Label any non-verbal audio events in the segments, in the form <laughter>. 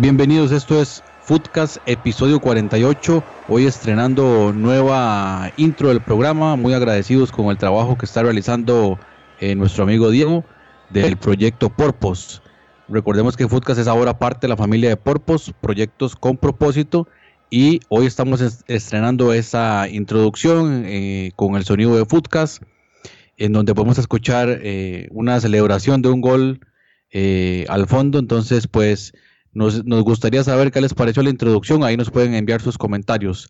Bienvenidos, esto es Foodcast episodio 48. Hoy estrenando nueva intro del programa. Muy agradecidos con el trabajo que está realizando eh, nuestro amigo Diego del proyecto Porpos. Recordemos que Foodcast es ahora parte de la familia de Porpos, proyectos con propósito. Y hoy estamos estrenando esa introducción eh, con el sonido de Foodcast, en donde podemos escuchar eh, una celebración de un gol al fondo. Entonces, pues nos, gustaría saber qué les pareció la introducción. Ahí nos pueden enviar sus comentarios.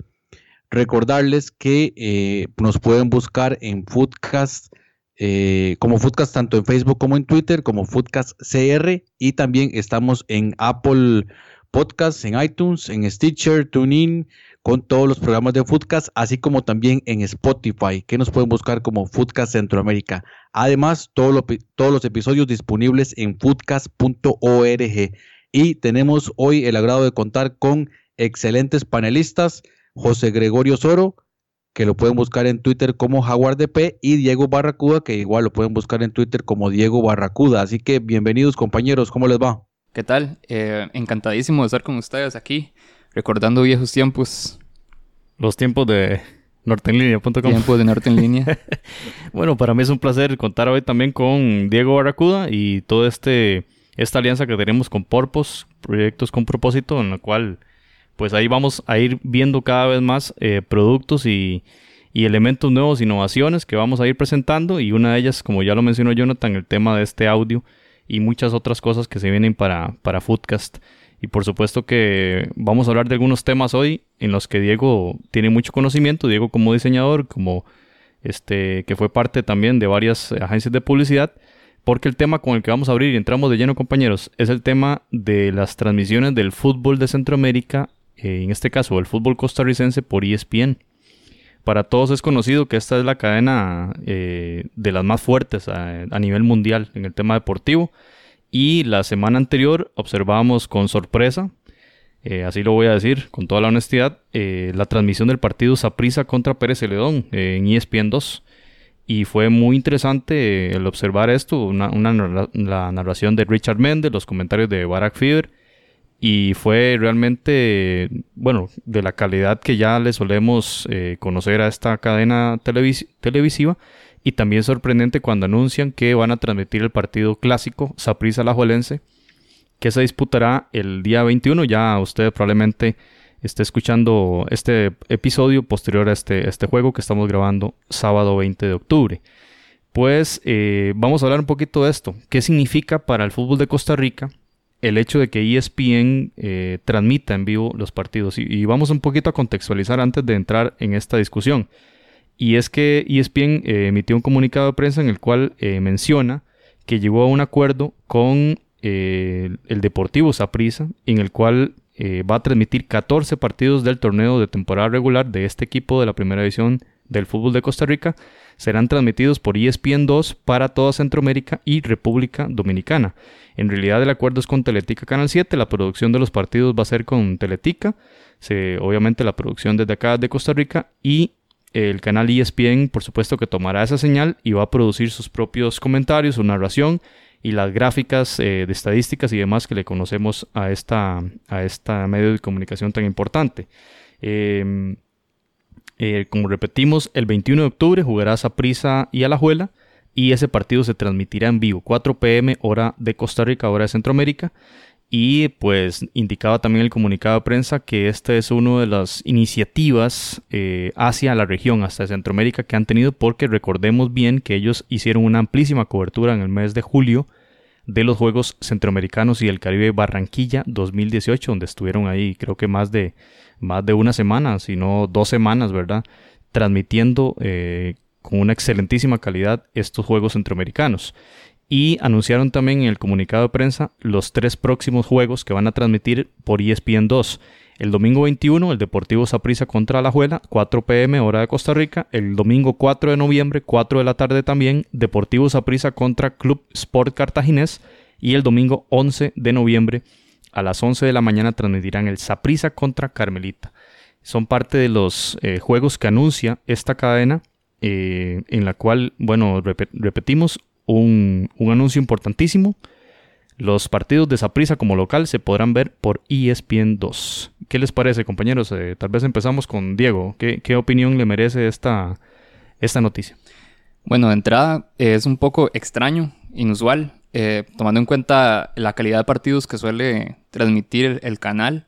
Recordarles que eh, nos pueden buscar en Foodcast, eh, como Foodcast tanto en Facebook como en Twitter, como Foodcast CR. Y también estamos en Apple Podcasts, en iTunes, en Stitcher, TuneIn, con todos los programas de Foodcast, así como también en Spotify, que nos pueden buscar como Foodcast Centroamérica. Además, todos los episodios disponibles en foodcast.org. Y tenemos hoy el agrado de contar con excelentes panelistas, José Gregorio Soro, que lo pueden buscar en Twitter como Jaguar DP, y Diego Barracuda, que igual lo pueden buscar en Twitter como Diego Barracuda. Así que bienvenidos compañeros, ¿cómo les va? ¿Qué tal? Eh, encantadísimo de estar con ustedes aquí, recordando viejos tiempos. Los tiempos de nortenlinea.com. Tiempos de Norte en Línea. <laughs> bueno, para mí es un placer contar hoy también con Diego Barracuda y todo este esta alianza que tenemos con Porpos, proyectos con propósito, en la cual pues ahí vamos a ir viendo cada vez más eh, productos y, elementos nuevos, innovaciones que vamos a ir presentando y una de ellas, como ya lo mencionó Jonathan, el tema de este audio y muchas otras cosas que se vienen para, para Foodcast. Y por supuesto que vamos a hablar de algunos temas hoy en los que Diego tiene mucho conocimiento, Diego como diseñador, como este que fue parte también de varias agencias de publicidad porque el tema con el que vamos a abrir y entramos de lleno, compañeros, es el tema de las transmisiones del fútbol de Centroamérica, eh, en este caso el fútbol costarricense por ESPN. Para todos es conocido que esta es la cadena eh, de las más fuertes a, nivel mundial en el tema deportivo. Y la semana anterior observábamos con sorpresa, eh, así lo voy a decir con toda la honestidad, la transmisión del partido Saprissa contra Pérez Celedón en ESPN 2 y fue muy interesante el observar esto, una, la narración de Richard Mendez, los comentarios de Barack Fever, y fue realmente, bueno, de la calidad que ya le solemos eh, conocer a esta cadena televisiva, y también sorprendente cuando anuncian que van a transmitir el partido clásico Saprissa Alajuelense, que se disputará el día 21, ya usted probablemente esté escuchando este episodio posterior a este, este juego que estamos grabando sábado 20 de octubre. Pues eh, vamos a hablar un poquito de esto. ¿Qué significa para el fútbol de Costa Rica el hecho de que ESPN eh, transmita en vivo los partidos? Y, vamos un poquito a contextualizar antes de entrar en esta discusión. Y es que ESPN eh, emitió un comunicado de prensa en el cual menciona que llegó a un acuerdo con el Deportivo Saprissa, en el cual eh, va a transmitir 14 partidos del torneo de temporada regular de este equipo de la primera división del fútbol de Costa Rica. Serán transmitidos por ESPN 2 para toda Centroamérica y República Dominicana. En realidad el acuerdo es con Teletica Canal 7, la producción de los partidos va a ser con Teletica, obviamente la producción desde acá de Costa Rica y el canal ESPN por supuesto que tomará esa señal y va a producir sus propios comentarios, su narración y las gráficas eh, de estadísticas y demás que le conocemos a esta, a esta medio de comunicación tan importante. Em, eh, como repetimos, el 21 de octubre jugará Prisa y Alajuela y ese partido se transmitirá en vivo, 4 pm hora de Costa Rica, hora de Centroamérica. Y pues indicaba también el comunicado de prensa que esta es una de las iniciativas eh, hacia la región, hasta Centroamérica, que han tenido, porque recordemos bien que ellos hicieron una amplísima cobertura en el mes de julio de los Juegos Centroamericanos y el Caribe Barranquilla 2018, donde estuvieron ahí creo que más de, más de una semana, si no dos semanas, ¿verdad? Transmitiendo eh, con una excelentísima calidad estos Juegos Centroamericanos y anunciaron también en el comunicado de prensa los tres próximos juegos que van a transmitir por ESPN 2. El domingo 21, el Deportivo Saprissa contra Alajuela, 4 pm, hora de Costa Rica. El domingo 4 de noviembre, 4 de la tarde también, Deportivo Saprissa contra Club Sport Cartaginés. Y el domingo 11 de noviembre, a las 11 de la mañana, transmitirán el Saprissa contra Carmelita. Son parte de los eh, juegos que anuncia esta cadena, eh, en la cual, bueno, repetimos, un, un anuncio importantísimo los partidos de Saprisa como local se podrán ver por ESPN 2. ¿Qué les parece, compañeros? Eh, tal vez empezamos con Diego. ¿Qué, opinión le merece esta, esta noticia? Bueno, de entrada es un poco extraño, inusual, eh, tomando en cuenta la calidad de partidos que suele transmitir el, canal.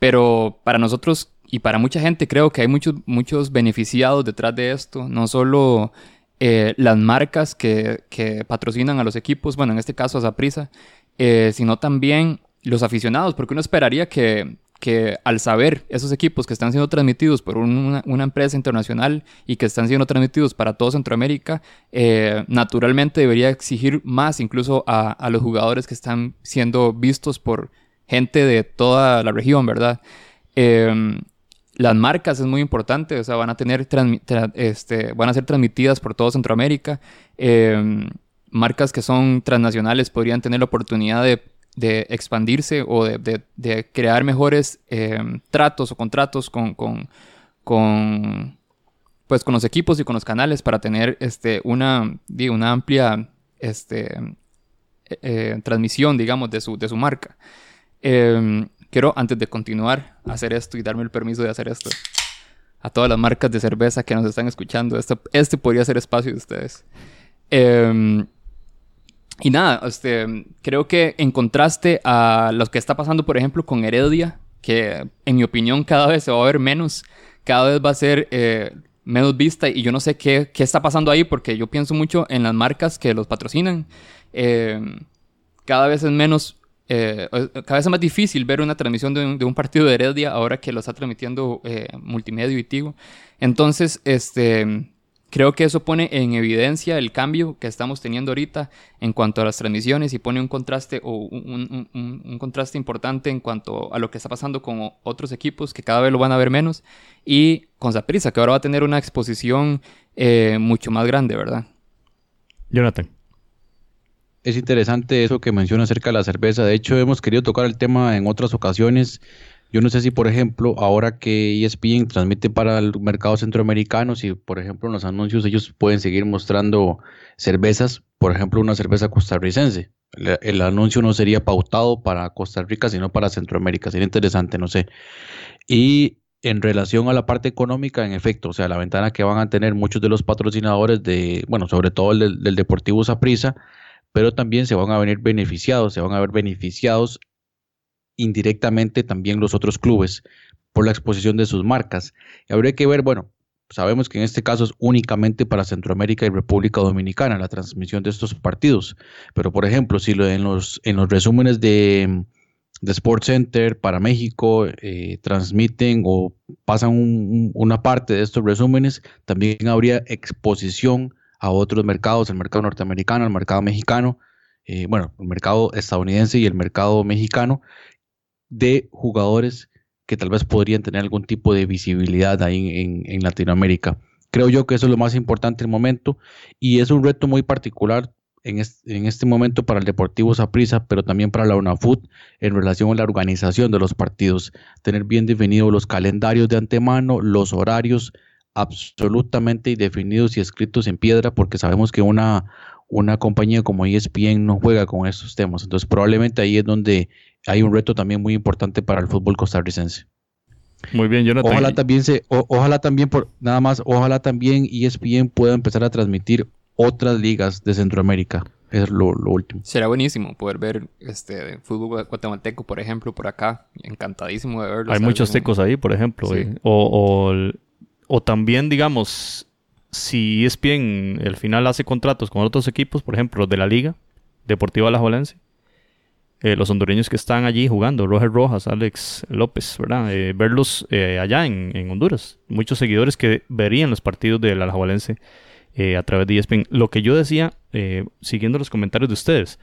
Pero para nosotros y para mucha gente creo que hay muchos, muchos beneficiados detrás de esto. No solo eh, las marcas que, que, patrocinan a los equipos, bueno, en este caso a Saprisa, eh, sino también los aficionados, porque uno esperaría que, que, al saber esos equipos que están siendo transmitidos por una, empresa internacional y que están siendo transmitidos para todo Centroamérica, eh, naturalmente debería exigir más incluso a, los jugadores que están siendo vistos por gente de toda la región, ¿verdad? Em, las marcas es muy importante, o sea, van a tener este, van a ser transmitidas por todo Centroamérica. Em, marcas que son transnacionales podrían tener la oportunidad de, expandirse o de, crear mejores eh, tratos o contratos con, con, pues, con los equipos y con los canales para tener este, una, una amplia este, eh, eh, transmisión, digamos, de su, de su marca. Quiero, antes de continuar, hacer esto y darme el permiso de hacer esto. A todas las marcas de cerveza que nos están escuchando, este, este podría ser espacio de ustedes. Em, y nada, este, creo que en contraste a lo que está pasando, por ejemplo, con Heredia, que en mi opinión cada vez se va a ver menos, cada vez va a ser eh, menos vista y yo no sé qué, qué, está pasando ahí porque yo pienso mucho en las marcas que los patrocinan. Eh, cada vez es menos, eh, cada vez es más difícil ver una transmisión de un, de un, partido de Heredia ahora que lo está transmitiendo Multimedia y Tigo. Entonces, este Creo que eso pone en evidencia el cambio que estamos teniendo ahorita en cuanto a las transmisiones y pone un contraste o un, contraste importante en cuanto a lo que está pasando con otros equipos que cada vez lo van a ver menos y con Zaprisa que ahora va a tener una exposición eh, mucho más grande, ¿verdad? Jonathan. Es interesante eso que menciona acerca de la cerveza. De hecho, hemos querido tocar el tema en otras ocasiones yo no sé si, por ejemplo, ahora que ESPN transmite para el mercado centroamericano, si, por ejemplo, en los anuncios ellos pueden seguir mostrando cervezas, por ejemplo, una cerveza costarricense. El, anuncio no sería pautado para Costa Rica, sino para Centroamérica. Sería interesante, no sé. Y en relación a la parte económica, en efecto, o sea, la ventana que van a tener muchos de los patrocinadores de, bueno, sobre todo el del, del Deportivo Saprissa, pero también se van a venir beneficiados, se van a ver beneficiados indirectamente también los otros clubes por la exposición de sus marcas. Y habría que ver, bueno, sabemos que en este caso es únicamente para Centroamérica y República Dominicana la transmisión de estos partidos, pero por ejemplo, si en, los, en los resúmenes de, de Sports Center para México eh, transmiten o pasan una parte de estos resúmenes, también habría exposición a otros mercados, el mercado norteamericano, el mercado mexicano, eh, bueno, el mercado estadounidense y el mercado mexicano, de jugadores que tal vez podrían tener algún tipo de visibilidad ahí en, Latinoamérica. Creo yo que eso es lo más importante en el momento y es un reto muy particular en este, momento para el Deportivo Saprissa, pero también para la UNAFUT en relación a la organización de los partidos. Tener bien definidos los calendarios de antemano, los horarios absolutamente definidos y escritos en piedra, porque sabemos que una, una compañía como ESPN no juega con esos temas. Entonces probablemente ahí es donde hay un reto también muy importante para el fútbol costarricense. Muy bien, Jonathan. Ojalá también se, ojalá también por nada más, ojalá también ESPN pueda empezar a transmitir otras ligas de Centroamérica. Es lo, último. Será buenísimo poder ver este fútbol guatemalteco, por ejemplo, por acá. Encantadísimo de verlo. Hay muchos tecos ahí, por ejemplo. Eh. O, o, o, también, digamos, si ESPN al final hace contratos con otros equipos, por ejemplo, de la Liga Deportiva Alajuelense, eh, los hondureños que están allí jugando, Roger Rojas, Alex López, ¿verdad? Eh, verlos eh, allá en, Honduras. Muchos seguidores que verían los partidos del Alajuelense a través de ESPN. Lo que yo decía, siguiendo los comentarios de ustedes,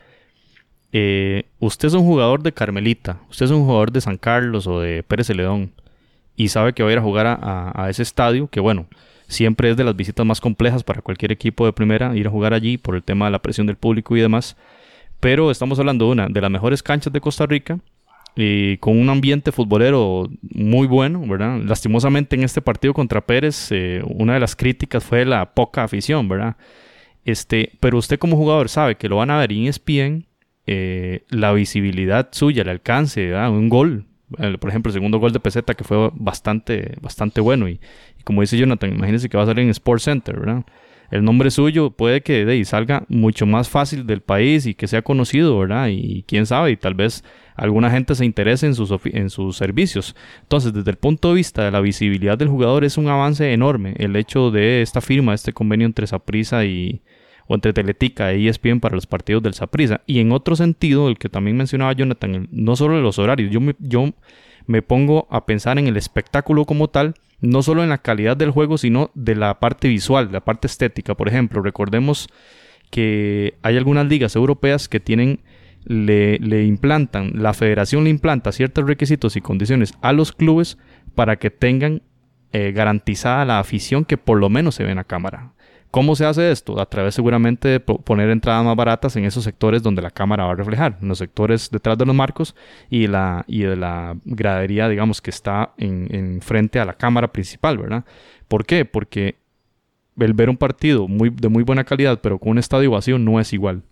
usted es un jugador de Carmelita, usted es un jugador de San Carlos o de Pérez Celedón y sabe que va a ir a jugar a, ese estadio, que bueno, siempre es de las visitas más complejas para cualquier equipo de primera ir a jugar allí por el tema de la presión del público y demás. Pero estamos hablando de una de las mejores canchas de Costa Rica y con un ambiente futbolero muy bueno, ¿verdad? Lastimosamente en este partido contra Pérez, eh, una de las críticas fue la poca afición, ¿verdad? Este, pero usted como jugador sabe que lo van a ver en ESPN, eh, la visibilidad suya, el alcance, un gol, por ejemplo, el segundo gol de Peseta que fue bastante, bastante bueno y, como dice Jonathan, imagínense que va a salir en Sports Center. El nombre suyo puede que salga mucho más fácil del país y que sea conocido, ¿verdad? Y, quién sabe, y tal vez alguna gente se interese en sus, en servicios. Entonces, desde el punto de vista de la visibilidad del jugador, es un avance enorme el hecho de esta firma, este convenio entre Saprisa y, o entre Teletica e ESPN para los partidos del Saprisa. Y en otro sentido, el que también mencionaba Jonathan, no solo de los horarios, yo me, pongo a pensar en el espectáculo como tal, no solo en la calidad del juego, sino de la parte visual, la parte estética. Por ejemplo, recordemos que hay algunas ligas europeas que tienen le, le, implantan, la federación le implanta ciertos requisitos y condiciones a los clubes para que tengan eh, garantizada la afición que por lo menos se ve en la cámara. ¿Cómo se hace esto? A través seguramente de poner entradas más baratas en esos sectores donde la cámara va a reflejar, en los sectores detrás de los marcos y, la, y de la gradería, digamos, que está en, frente a la cámara principal, ¿verdad? ¿Por qué? Porque el ver un partido muy, de muy buena calidad, pero con un estadio vacío, no es igual.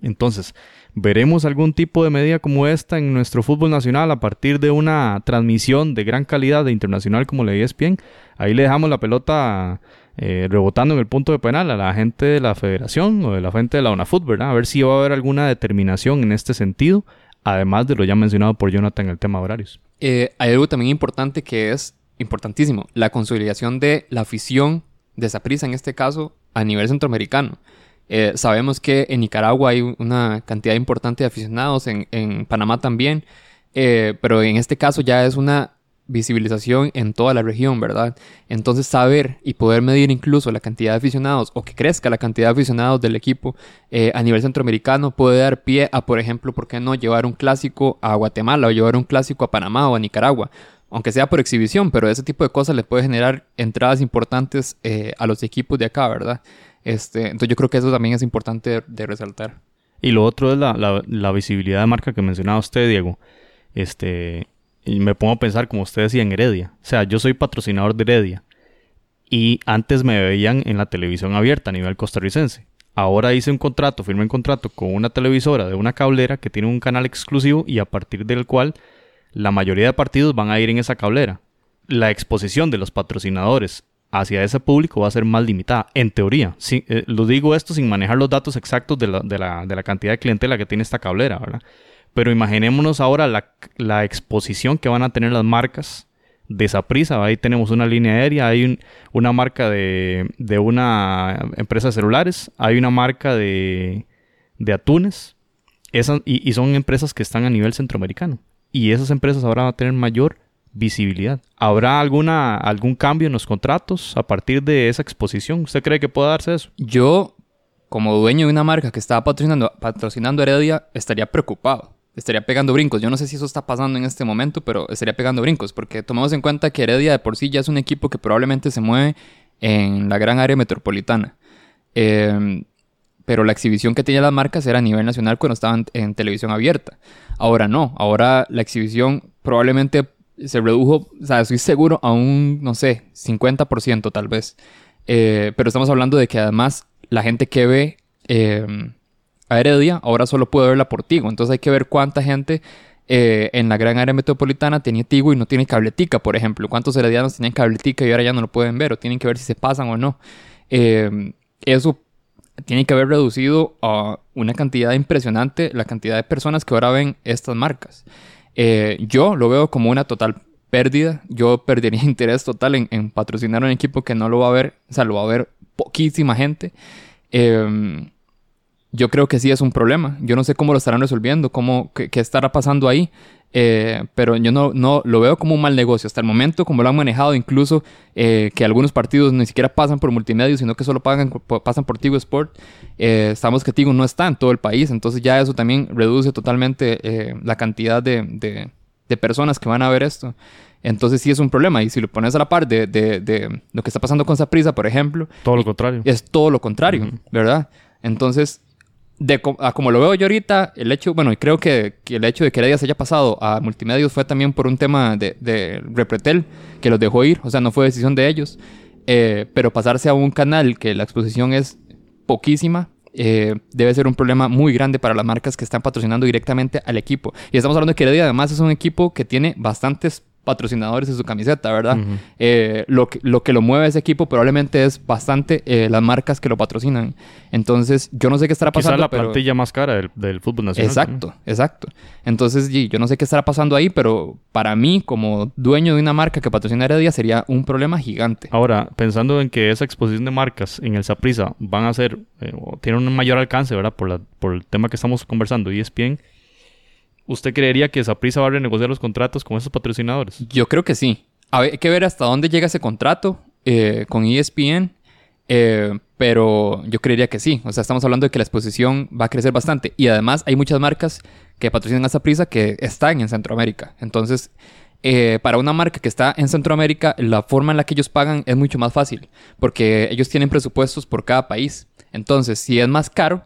Entonces, ¿veremos algún tipo de medida como esta en nuestro fútbol nacional a partir de una transmisión de gran calidad de internacional como la ESPN? Ahí le dejamos la pelota eh, rebotando en el punto de penal a la gente de la federación o de la gente de la UNAFUT, ¿verdad? A ver si va a haber alguna determinación en este sentido, además de lo ya mencionado por Jonathan en el tema de horarios. Eh, hay algo también importante que es importantísimo, la consolidación de la afición de Saprissa en este caso a nivel centroamericano. Eh, sabemos que en Nicaragua hay una cantidad importante de aficionados, en, en Panamá también, pero en este caso ya es una visibilización en toda la región, ¿verdad? Entonces saber y poder medir incluso la cantidad de aficionados o que crezca la cantidad de aficionados del equipo eh, a nivel centroamericano puede dar pie a, por ejemplo, ¿por qué no llevar un clásico a Guatemala o llevar un clásico a Panamá o a Nicaragua? Aunque sea por exhibición, pero ese tipo de cosas le puede generar entradas importantes eh, a los equipos de acá, ¿verdad? Este, entonces yo creo que eso también es importante de, resaltar. Y lo otro es la, la, la visibilidad de marca que mencionaba usted, Diego. Este, y me pongo a pensar, como usted decía, en Heredia. O sea, yo soy patrocinador de Heredia. Y antes me veían en la televisión abierta a nivel costarricense. Ahora hice un contrato, firmé un contrato con una televisora de una cablera que tiene un canal exclusivo y a partir del cual la mayoría de partidos van a ir en esa cablera. La exposición de los patrocinadores hacia ese público va a ser más limitada, en teoría. Sí, eh, lo digo esto sin manejar los datos exactos de la, de, la, de la cantidad de clientela que tiene esta cablera, ¿verdad? Pero imaginémonos ahora la, exposición que van a tener las marcas de esa prisa. Ahí tenemos una línea aérea, hay una marca de, una empresa de celulares, hay una marca de, atunes, y, y, son empresas que están a nivel centroamericano. Y esas empresas ahora van a tener mayor visibilidad. ¿Habrá alguna, algún cambio en los contratos a partir de esa exposición? ¿Usted cree que pueda darse eso? Yo, como dueño de una marca que estaba patrocinando, patrocinando Heredia, estaría preocupado estaría pegando brincos. Yo no sé si eso está pasando en este momento, pero estaría pegando brincos, porque tomemos en cuenta que Heredia de por sí ya es un equipo que probablemente se mueve en la gran área metropolitana. Em, pero la exhibición que tenía las marcas era a nivel nacional cuando estaban en televisión abierta. Ahora no, ahora la exhibición probablemente se redujo, o sea, estoy seguro a un, no sé, 50% tal vez. Eh, pero estamos hablando de que además la gente que ve em, Heredia, ahora solo puede verla por Tigo. Entonces hay que ver cuánta gente eh, en la gran área metropolitana tenía Tigo y no tiene cabletica, por ejemplo. ¿Cuántos heredianos tienen cabletica y ahora ya no lo pueden ver o tienen que ver si se pasan o no? Eh, eso tiene que haber reducido a una cantidad impresionante la cantidad de personas que ahora ven estas marcas. Eh, yo lo veo como una total pérdida. Yo perdería <laughs> interés total en, patrocinar un equipo que no lo va a ver, o sea, lo va a ver poquísima gente. Yo creo que sí es un problema. Yo no sé cómo lo estarán resolviendo, cómo, qué, estará pasando ahí. Eh, pero yo no, no lo veo como un mal negocio. Hasta el momento, como lo han manejado, incluso eh, que algunos partidos ni siquiera pasan por multimedia, sino que solo pagan, pasan por Tigo Sport. Eh, sabemos que Tigo no está en todo el país, entonces ya eso también reduce totalmente la cantidad de, de, de, personas que van a ver esto. Entonces sí es un problema. Y si lo pones a la par de, de lo que está pasando con Saprisa, por ejemplo. Todo lo contrario. Es todo lo contrario, ¿verdad? Entonces de como lo veo yo ahorita, el hecho, bueno, y creo que, el hecho de que Heredia se haya pasado a multimedios fue también por un tema de, de Repretel, que los dejó ir, o sea, no fue decisión de ellos. Eh, pero pasarse a un canal que la exposición es poquísima, eh, debe ser un problema muy grande para las marcas que están patrocinando directamente al equipo. Y estamos hablando de que Heredia además es un equipo que tiene bastantes patrocinadores en su camiseta, ¿verdad? Eh, lo, que, lo que lo mueve ese equipo probablemente es bastante eh, las marcas que lo patrocinan. Entonces, yo no sé qué estará pasando. Quizás la plantilla más cara del, fútbol nacional. Exacto, exacto. Entonces, yo no sé qué estará pasando ahí, pero para mí, como dueño de una marca que patrocina Heredia, sería un problema gigante. Ahora, pensando en que esa exposición de marcas en el Saprisa van a ser, eh, tienen un mayor alcance, ¿verdad? Por, la, por el tema que estamos conversando, y es bien ¿Usted creería que Saprisa va a renegociar los contratos con esos patrocinadores? Yo creo que sí. hay que ver hasta dónde llega ese contrato eh, con ESPN. Eh, pero yo creería que sí. O sea, estamos hablando de que la exposición va a crecer bastante. Y además hay muchas marcas que patrocinan a Saprisa que están en Centroamérica. Entonces, eh, para una marca que está en Centroamérica, la forma en la que ellos pagan es mucho más fácil. Porque ellos tienen presupuestos por cada país. Entonces, si es más caro,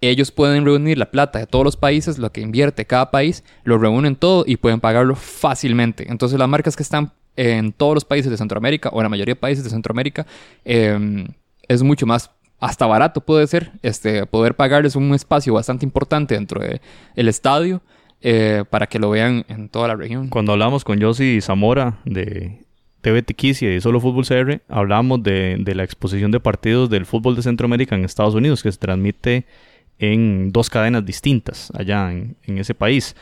ellos pueden reunir la plata de todos los países, lo que invierte cada país, lo reúnen todo y pueden pagarlo fácilmente. Entonces las marcas que están en todos los países de Centroamérica o en la mayoría de países de Centroamérica em, es mucho más hasta barato puede ser este, poder pagarles un espacio bastante importante dentro del estadio eh, para que lo vean en toda la región. Cuando hablamos con Josi Zamora de TV Tiquicia y Solo Fútbol CR, hablamos de, de la exposición de partidos del fútbol de Centroamérica en Estados Unidos que se transmite en dos cadenas distintas allá en, ese país.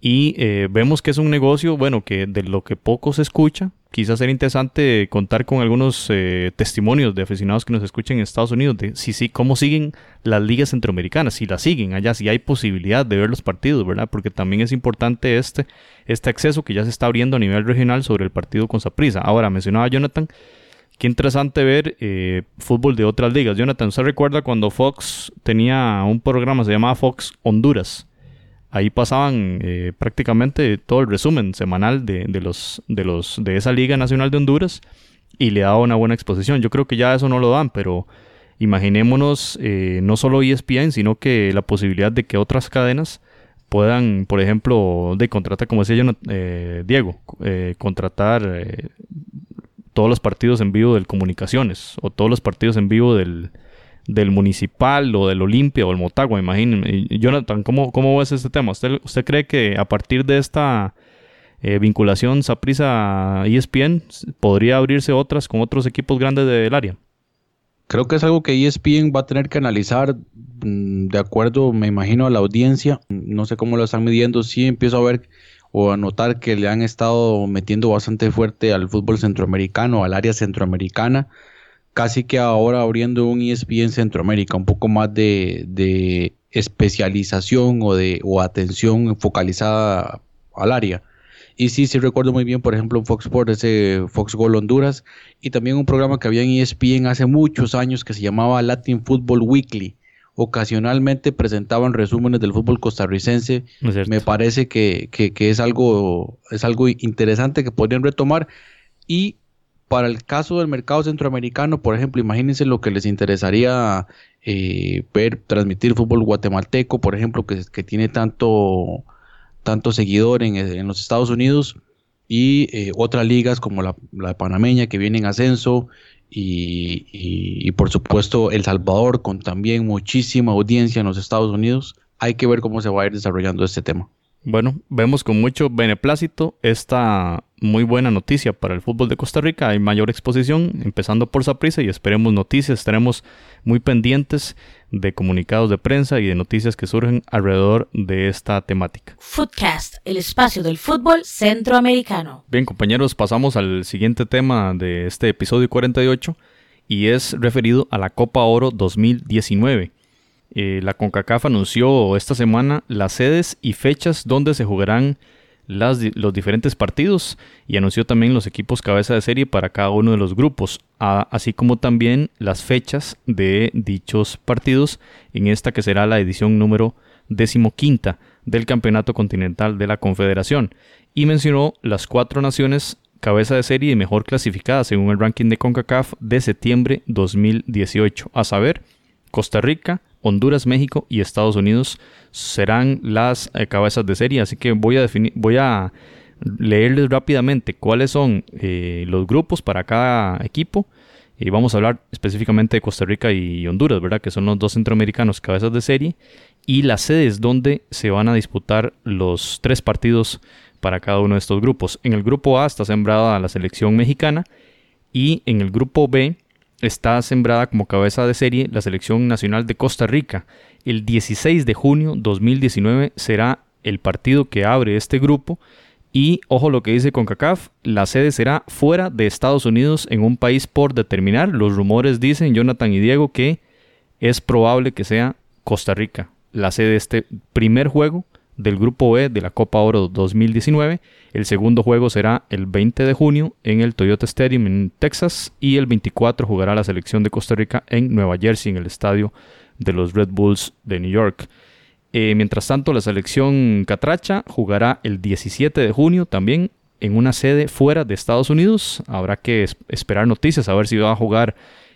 Y eh, vemos que es un negocio, bueno, que de lo que poco se escucha, quizás sería interesante contar con algunos eh, testimonios de aficionados que nos escuchen en Estados Unidos, de si sí, cómo siguen las ligas centroamericanas, si las siguen allá, si hay posibilidad de ver los partidos, ¿verdad? Porque también es importante este, este acceso que ya se está abriendo a nivel regional sobre el partido con Saprisa. Ahora, mencionaba Jonathan Qué interesante ver eh, fútbol de otras ligas. Jonathan, ¿usted recuerda cuando Fox tenía un programa, se llamaba Fox Honduras? Ahí pasaban eh, prácticamente todo el resumen semanal de, los, de, los, de esa Liga Nacional de Honduras y le daba una buena exposición. Yo creo que ya eso no lo dan, pero imaginémonos eh, no solo ESPN, sino que la posibilidad de que otras cadenas puedan, por ejemplo, de contratar, como decía yo, Diego, contratar todos los partidos en vivo del Comunicaciones o todos los partidos en vivo del, del Municipal o del Olimpia o el Motagua, imagínense. Jonathan, ¿cómo, ¿cómo ves este tema? ¿Usted, usted cree que a partir de esta eh, vinculación Saprisa-ESPN podría abrirse otras con otros equipos grandes del área? Creo que es algo que ESPN va a tener que analizar mm, de acuerdo, me imagino, a la audiencia. No sé cómo lo están midiendo. Sí empiezo a ver o a notar que le han estado metiendo bastante fuerte al fútbol centroamericano, al área centroamericana, casi que ahora abriendo un ESPN Centroamérica, un poco más de, especialización o de atención focalizada al área. Y sí, sí recuerdo muy bien, por ejemplo, Fox Sports, ese Fox Gol Honduras, y también un programa que había en ESPN hace muchos años que se llamaba Latin Football Weekly, ocasionalmente presentaban resúmenes del fútbol costarricense. Me parece que, es, algo, es algo interesante que podrían retomar. Y para el caso del mercado centroamericano, por ejemplo, imagínense lo que les interesaría eh, ver, transmitir fútbol guatemalteco, por ejemplo, que, que tiene tanto, tanto seguidor en, los Estados Unidos y eh, otras ligas como la, la, panameña que viene en ascenso y, por supuesto El Salvador con también muchísima audiencia en los Estados Unidos. Hay que ver cómo se va a ir desarrollando este tema. Bueno, vemos con mucho beneplácito esta muy buena noticia para el fútbol de Costa Rica. Hay mayor exposición, empezando por Saprissa, y esperemos noticias. Estaremos muy pendientes de comunicados de prensa y de noticias que surgen alrededor de esta temática. Footcast, el espacio del fútbol centroamericano. Bien, compañeros, pasamos al siguiente tema de este episodio 48 y es referido a la Copa Oro 2019. Eh, la CONCACAF anunció esta semana las sedes y fechas donde se jugarán las, los diferentes partidos y anunció también los equipos cabeza de serie para cada uno de los grupos, así como también las fechas de dichos partidos en esta que será la edición número decimoquinta del Campeonato Continental de la Confederación. Y mencionó las cuatro naciones cabeza de serie y mejor clasificadas según el ranking de CONCACAF de septiembre 2018, a saber, Costa Rica, Honduras, México y Estados Unidos serán las eh, cabezas de serie. Así que voy a definir, voy a leerles rápidamente cuáles son eh, los grupos para cada equipo. Y vamos a hablar específicamente de Costa Rica y Honduras, ¿verdad? Que son los dos centroamericanos cabezas de serie. Y las sedes donde se van a disputar los tres partidos para cada uno de estos grupos. En el grupo A está sembrada la selección mexicana. Y en el grupo B está sembrada como cabeza de serie la selección nacional de Costa Rica. El 16 de junio 2019 será el partido que abre este grupo. Y ojo lo que dice CONCACAF, la sede será fuera de Estados Unidos en un país por determinar. Los rumores dicen, Jonathan y Diego, que es probable que sea Costa Rica la sede de este primer juego del Grupo E de la Copa Oro 2019. El segundo juego será el 20 de junio en el Toyota Stadium en Texas y el 24 jugará la selección de Costa Rica en Nueva Jersey en el estadio de los Red Bulls de New York. Eh, mientras tanto, la selección Catracha jugará el 17 de junio también en una sede fuera de Estados Unidos. Habrá que esperar noticias a ver si va a jugar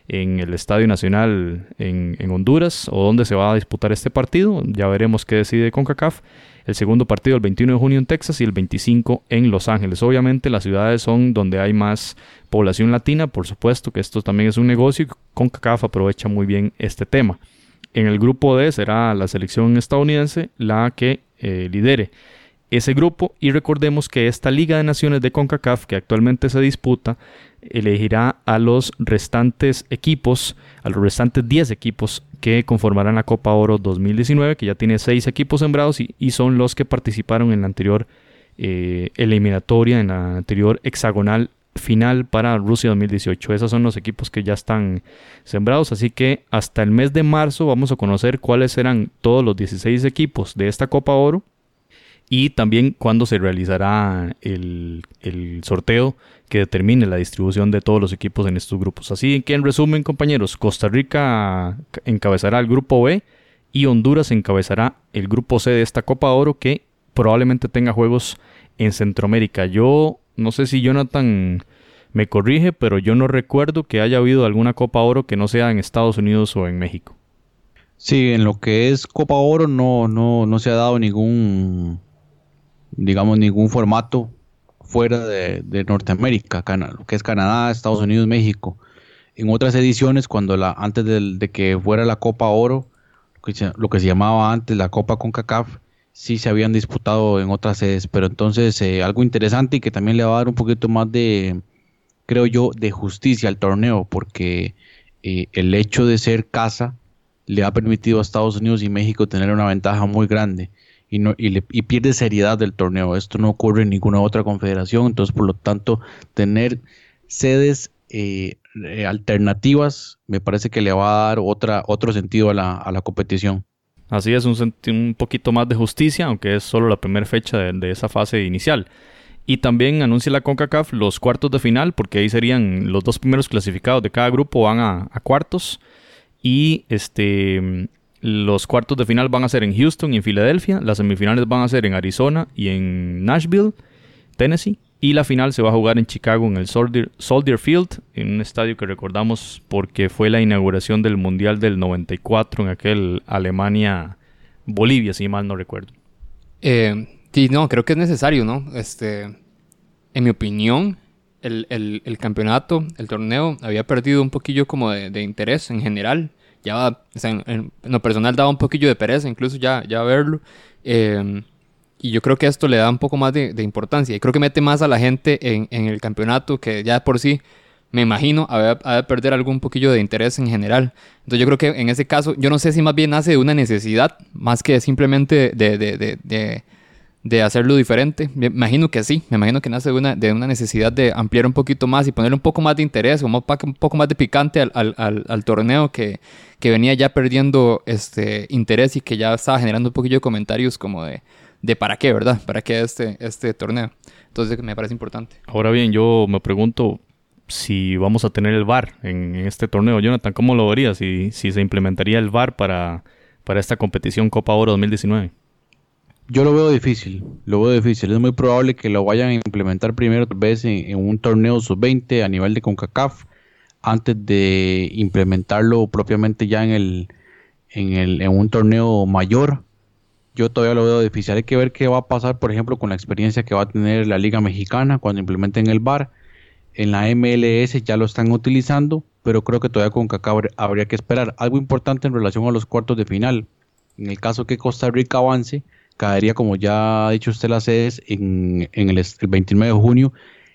en el Estadio Nacional en, en, Honduras o dónde se va a disputar este partido. Ya veremos qué decide CONCACAF el segundo partido el 21 de junio en Texas y el 25 en Los Ángeles. Obviamente las ciudades son donde hay más población latina, por supuesto que esto también es un negocio y CONCACAF aprovecha muy bien este tema. En el grupo D será la selección estadounidense la que eh, lidere ese grupo. Y recordemos que esta Liga de Naciones de CONCACAF que actualmente se disputa elegirá a los restantes equipos, a los restantes 10 equipos que conformarán la Copa Oro 2019, que ya tiene 6 equipos sembrados y, son los que participaron en la anterior eh, eliminatoria, en la anterior hexagonal final para Rusia 2018. Esos son los equipos que ya están sembrados, así que hasta el mes de marzo vamos a conocer cuáles serán todos los 16 equipos de esta Copa Oro y también cuándo se realizará el, sorteo que determine la distribución de todos los equipos en estos grupos. Así que en resumen, compañeros, Costa Rica encabezará el grupo B y Honduras encabezará el grupo C de esta Copa Oro que probablemente tenga juegos en Centroamérica. Yo no sé si Jonathan me corrige, pero yo no recuerdo que haya habido alguna Copa Oro que no sea en Estados Unidos o en México. Sí, en lo que es Copa Oro no, no, no se ha dado ningún digamos, ningún formato fuera de, Norteamérica, lo que es Canadá, Estados Unidos, México. En otras ediciones, cuando la, antes de, que fuera la Copa Oro, lo que, se, llamaba antes la Copa CONCACAF, sí se habían disputado en otras sedes, pero entonces eh, algo interesante y que también le va a dar un poquito más de, creo yo, de justicia al torneo, porque eh, el hecho de ser casa le ha permitido a Estados Unidos y México tener una ventaja muy grande y, no, y, pierde seriedad del torneo. Esto no ocurre en ninguna otra confederación, entonces por lo tanto tener sedes eh, alternativas me parece que le va a dar otra, otro sentido a la, a la competición. Así es, un, un, poquito más de justicia, aunque es solo la primera fecha de, esa fase inicial. Y también anuncia la CONCACAF los cuartos de final, porque ahí serían los dos primeros clasificados de cada grupo van a, a cuartos. Y este los cuartos de final van a ser en Houston y en Filadelfia. Las semifinales van a ser en Arizona y en Nashville, Tennessee. Y la final se va a jugar en Chicago en el Soldier, Field, en un estadio que recordamos porque fue la inauguración del Mundial del 94 en aquel Alemania-Bolivia, si mal no recuerdo. Eh, sí, no, creo que es necesario, ¿no? Este, en mi opinión, el, campeonato, el torneo, había perdido un poquillo como de interés en general ya va, en, lo personal daba un poquillo de pereza incluso ya, ya verlo. Em, y yo creo que esto le da un poco más de, importancia. Y creo que mete más a la gente en, el campeonato que ya por sí, me imagino, a, a perder algún poquillo de interés en general. Entonces yo creo que en ese caso, yo no sé si más bien nace de una necesidad, más que simplemente de, de de hacerlo diferente? Me imagino que sí, me imagino que nace de una, de necesidad de ampliar un poquito más y poner un poco más de interés, un poco más de picante al, torneo que, que, venía ya perdiendo este interés y que ya estaba generando un poquillo de comentarios como de, de para qué, ¿verdad? ¿Para qué este, este torneo? Entonces me parece importante. Ahora bien, yo me pregunto si vamos a tener el VAR en, este torneo. Jonathan, ¿cómo lo verías si, si se implementaría el VAR para, para esta competición Copa Oro 2019? Yo lo veo difícil, lo veo difícil. Es muy probable que lo vayan a implementar primero, tal vez en, un torneo sub-20 a nivel de CONCACAF, antes de implementarlo propiamente ya en, el, en, el, en un torneo mayor. Yo todavía lo veo difícil. Hay que ver qué va a pasar, por ejemplo, con la experiencia que va a tener la Liga Mexicana cuando implementen el VAR. En la MLS ya lo están utilizando, pero creo que todavía con CONCACAF habría que esperar. Algo importante en relación a los cuartos de final. En el caso que Costa Rica avance, caería, como ya ha dicho usted, las sedes en, el, el, 29 de junio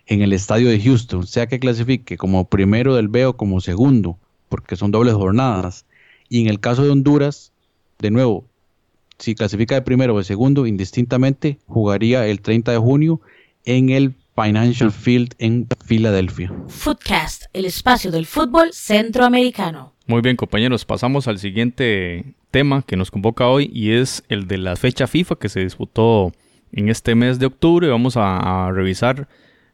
en el estadio de Houston, sea que clasifique como primero del B o como segundo, porque son dobles jornadas. Y en el caso de Honduras, de nuevo, si clasifica de primero o de segundo, indistintamente, jugaría el 30 de junio en el Financial Field en Filadelfia. Footcast, el espacio del fútbol centroamericano. Muy bien, compañeros, pasamos al siguiente tema que nos convoca hoy y es el de la fecha FIFA que se disputó en este mes de octubre. Vamos a, revisar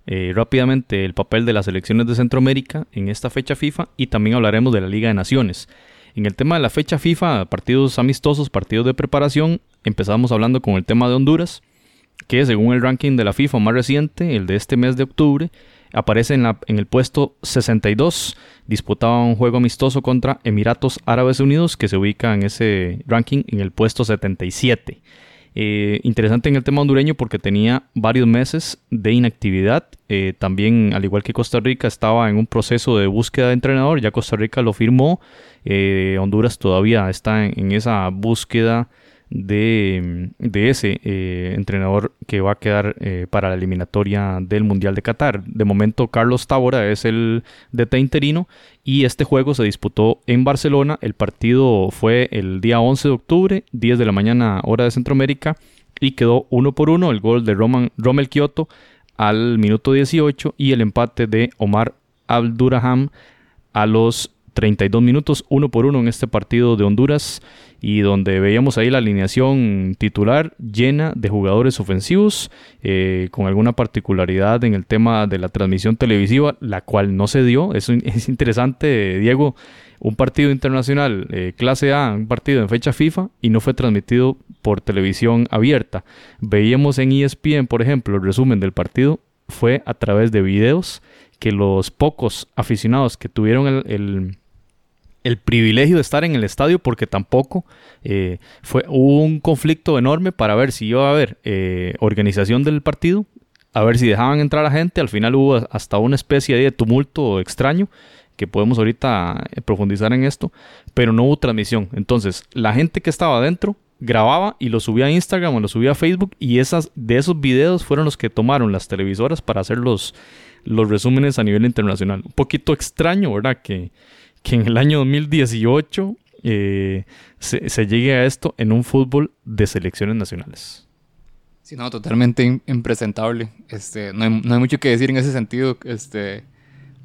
eh, rápidamente el papel de las elecciones de Centroamérica en esta fecha FIFA y también hablaremos de la Liga de Naciones. En el tema de la fecha FIFA, partidos amistosos, partidos de preparación, empezamos hablando con el tema de Honduras, que según el ranking de la FIFA más reciente, el de este mes de octubre, aparece en, en el puesto 62. Disputaba un juego amistoso contra Emiratos Árabes Unidos, que se ubica en ese ranking en el puesto 77. Eh, interesante en el tema hondureño porque tenía varios meses de inactividad. Eh, también, al igual que Costa Rica, estaba en un proceso de búsqueda de entrenador. Ya Costa Rica lo firmó. Eh, Honduras todavía está en esa búsqueda de, ese eh, entrenador que va a quedar eh, para la eliminatoria del Mundial de Qatar. De momento, Carlos Tábora es el DT interino y este juego se disputó en Barcelona. El partido fue el día 11 de octubre, 10 de la mañana, hora de Centroamérica, y quedó uno por uno el gol de Roman, Rommel Kioto al minuto 18 y el empate de Omar Abdurraham a los 32 minutos, uno por uno en este partido de Honduras y donde veíamos ahí la alineación titular llena de jugadores ofensivos, eh, con alguna particularidad en el tema de la transmisión televisiva, la cual no se dio. Es, <laughs> es interesante, Diego, un partido internacional eh, clase A, un partido en fecha FIFA, y no fue transmitido por televisión abierta. Veíamos en ESPN, por ejemplo, el resumen del partido fue a través de videos que los pocos aficionados que tuvieron el el privilegio de estar en el estadio porque tampoco eh, fue hubo un conflicto enorme para ver si iba a haber eh, organización del partido, a ver si dejaban entrar a gente. Al final hubo hasta una especie de tumulto extraño que podemos ahorita eh, profundizar en esto, pero no hubo transmisión. Entonces, la gente que estaba adentro grababa y lo subía a Instagram o lo subía a Facebook y esas, de esos videos fueron los que tomaron las televisoras para hacer los, los resúmenes a nivel internacional. Un poquito extraño, ¿verdad? Que, que en el año 2018 eh, se, llegue a esto en un fútbol de selecciones nacionales. Sí, no, totalmente impresentable. Este, no, hay, mucho que decir en ese sentido. Este,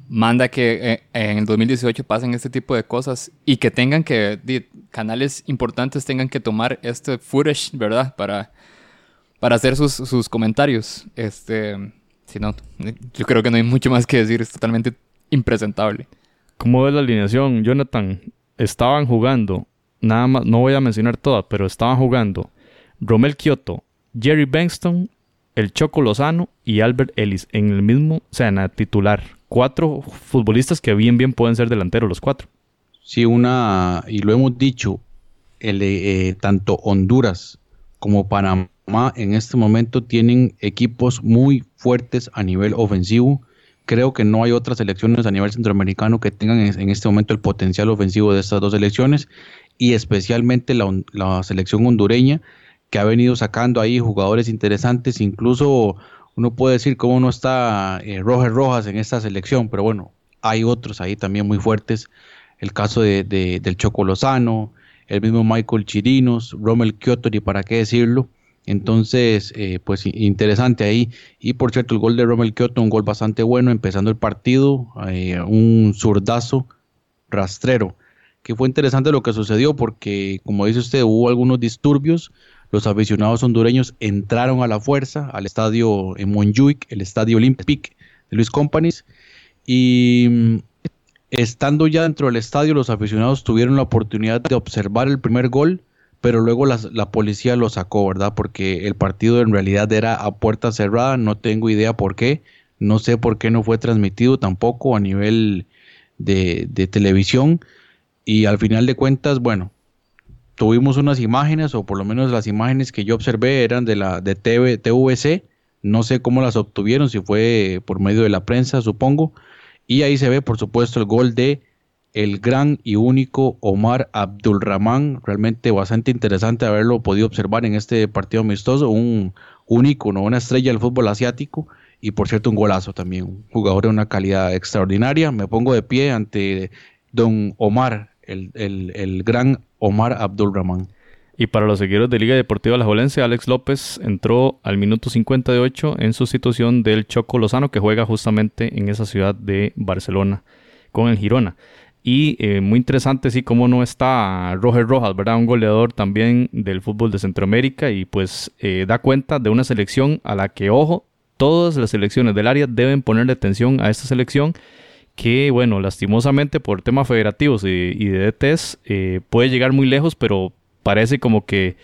manda que eh, en el 2018 pasen este tipo de cosas y que tengan que, canales importantes tengan que tomar este footage, ¿verdad? Para, para hacer sus, sus comentarios. Este, si no, yo creo que no hay mucho más que decir, es totalmente impresentable. ¿Cómo ves la alineación, Jonathan? Estaban jugando, nada más, no voy a mencionar todas, pero estaban jugando Romel Kioto, Jerry Bengston, el Choco Lozano y Albert Ellis en el mismo, o sea, en la titular. Cuatro futbolistas que bien, bien pueden ser delanteros los cuatro. Sí, una, y lo hemos dicho, el, eh, tanto Honduras como Panamá en este momento tienen equipos muy fuertes a nivel ofensivo creo que no hay otras selecciones a nivel centroamericano que tengan en este momento el potencial ofensivo de estas dos selecciones y especialmente la, selección hondureña que ha venido sacando ahí jugadores interesantes, incluso uno puede decir cómo no está eh, Rojas Rojas en esta selección, pero bueno, hay otros ahí también muy fuertes, el caso de, del Choco Lozano, el mismo Michael Chirinos, Rommel Kioto, y para qué decirlo, entonces, eh, pues interesante ahí. Y por cierto, el gol de Romel Kioto, un gol bastante bueno, empezando el partido, eh, un zurdazo rastrero. Que fue interesante lo que sucedió porque, como dice usted, hubo algunos disturbios. los aficionados hondureños entraron a la fuerza al estadio en Montjuic, el estadio Olympic de Luis Companies, y mm, estando ya dentro del estadio, los aficionados tuvieron la oportunidad de observar el primer gol, pero luego la policía lo sacó, ¿verdad? Porque el partido en realidad era a puerta cerrada, no tengo idea por qué, no sé por qué no fue transmitido tampoco a nivel de, de televisión, y al final de cuentas, bueno, tuvimos unas imágenes, o por lo menos las imágenes que yo observé eran de la de TV, TVC, no sé cómo las obtuvieron, si fue por medio de la prensa, supongo, y ahí se ve, por supuesto, el gol de el gran y único Omar Abdulrahman, realmente bastante interesante haberlo podido observar en este partido amistoso, un, un ícono, una estrella del fútbol asiático, y por cierto un golazo también, un jugador de una calidad extraordinaria, me pongo de pie ante don Omar, el, el, el gran Omar Abdulrahman. Y para los seguidores de Liga Deportiva La Jolense, Alex López entró al minuto 58 en sustitución del Choco Lozano, que juega justamente en esa ciudad de Barcelona con el Girona. Y eh, muy interesante, sí, cómo no está Roger Rojas, ¿verdad? Un goleador también del fútbol de Centroamérica y pues eh, da cuenta de una selección a la que, ojo, todas las selecciones del área deben ponerle atención a esta selección que, bueno, lastimosamente por temas federativos y, de DTs eh, puede llegar muy lejos, pero parece como que,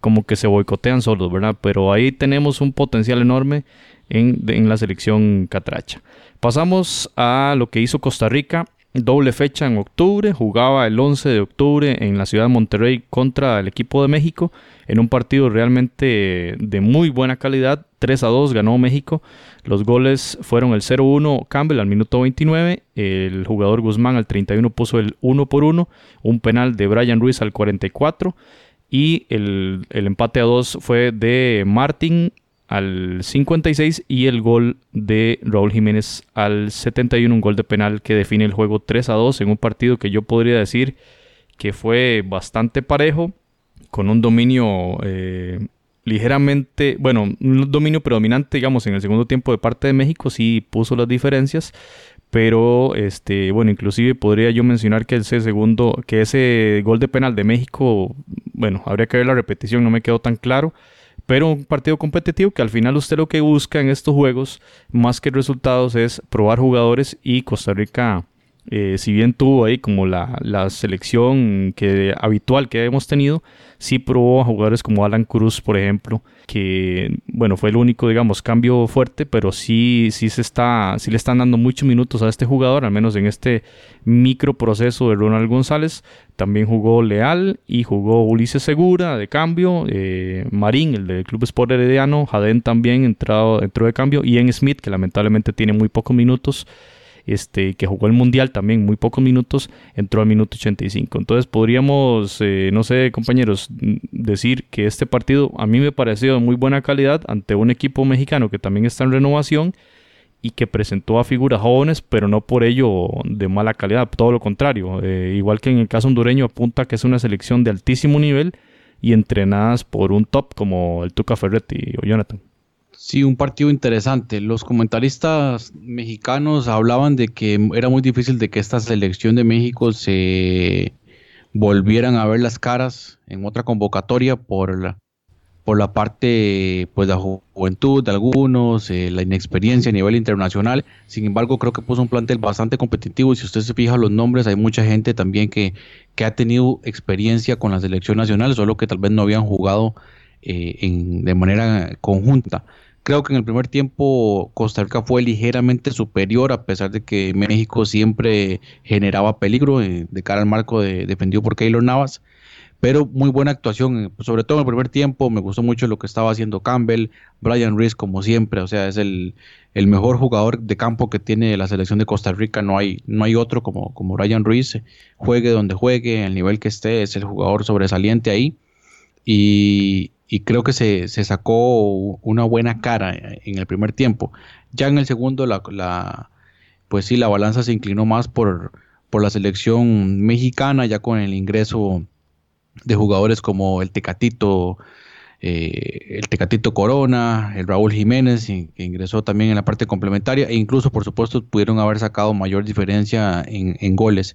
como que se boicotean solos, ¿verdad? Pero ahí tenemos un potencial enorme en, en la selección catracha. Pasamos a lo que hizo Costa Rica doble fecha en octubre, jugaba el 11 de octubre en la ciudad de Monterrey contra el equipo de México en un partido realmente de muy buena calidad, 3 a 2 ganó México, los goles fueron el 0-1 Campbell al minuto 29, el jugador Guzmán al 31 puso el 1 por 1, un penal de Brian Ruiz al 44 y el, el empate a 2 fue de Martin al 56 y el gol de Raúl Jiménez al 71, un gol de penal que define el juego 3 a 2 en un partido que yo podría decir que fue bastante parejo, con un dominio eh, ligeramente, bueno, un dominio predominante, digamos, en el segundo tiempo de parte de México, sí puso las diferencias, pero este, bueno, inclusive podría yo mencionar que ese segundo, que ese gol de penal de México, bueno, habría que ver la repetición, no me quedó tan claro pero un partido competitivo que al final usted lo que busca en estos juegos, más que resultados, es probar jugadores y Costa Rica, eh, si bien tuvo ahí como la, la, selección que, habitual que hemos tenido, sí probó a jugadores como Alan Cruz, por ejemplo, que bueno, fue el único, digamos, cambio fuerte, pero sí, sí se está, sí le están dando muchos minutos a este jugador, al menos en este micro proceso de Ronald González. También jugó Leal y jugó Ulises Segura de cambio, eh, Marín, el del Club Sport Herediano, Jaden también entrado, entró de cambio, Ian Smith, que lamentablemente tiene muy pocos minutos este, que jugó el Mundial también muy pocos minutos, entró al minuto 85. Entonces podríamos, eh, no sé, compañeros, decir que este partido a mí me pareció de muy buena calidad ante un equipo mexicano que también está en renovación y que presentó a figuras jóvenes, pero no por ello de mala calidad, todo lo contrario. Eh, igual que en el caso hondureño apunta que es una selección de altísimo nivel y entrenadas por un top como el Tuca Ferretti o Jonathan. Sí, un partido interesante. Los comentaristas mexicanos hablaban de que era muy difícil de que esta selección de México se volvieran a ver las caras en otra convocatoria por la, por la parte pues la juventud de algunos, eh, la inexperiencia a nivel internacional. Sin embargo, creo que puso un plantel bastante competitivo y si usted se fija los nombres, hay mucha gente también que, que ha tenido experiencia con la selección nacional, solo que tal vez no habían jugado eh, en, de manera conjunta. Creo que en el primer tiempo Costa Rica fue ligeramente superior, a pesar de que México siempre generaba peligro eh, de cara al marco de, defendido por Keylor Navas. Pero muy buena actuación, eh, sobre todo en el primer tiempo. Me gustó mucho lo que estaba haciendo Campbell, Brian Reese, como siempre. O sea, es el, mejor jugador de campo que tiene la selección de Costa Rica. No hay, no hay otro como, como Brian Reese. Juegue donde juegue, el nivel que esté, es el jugador sobresaliente ahí. Y, y creo que se, sacó una buena cara en el primer tiempo. Ya en el segundo, la, pues sí, la balanza se inclinó más por, por la selección mexicana, ya con el ingreso de jugadores como el Tecatito, eh, el Tecatito Corona, el Raúl Jiménez, que ingresó también en la parte complementaria, e incluso, por supuesto, pudieron haber sacado mayor diferencia en, en goles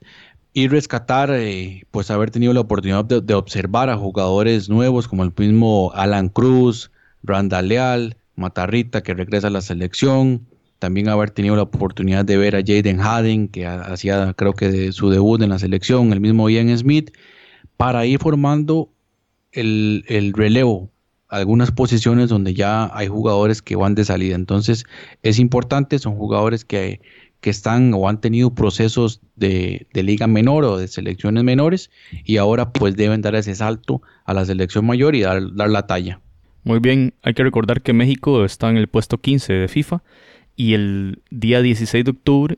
y rescatar, eh, pues haber tenido la oportunidad de, observar a jugadores nuevos como el mismo Alan Cruz, Randa Leal, Matarrita que regresa a la selección, también haber tenido la oportunidad de ver a Jaden Haden que hacía creo que su debut en la selección, el mismo Ian Smith, para ir formando el, el relevo algunas posiciones donde ya hay jugadores que van de salida. Entonces es importante, son jugadores que que están o han tenido procesos de, liga menor o de selecciones menores y ahora pues deben dar ese salto a la selección mayor y dar, dar la talla. Muy bien, hay que recordar que México está en el puesto 15 de FIFA y el día 16 de octubre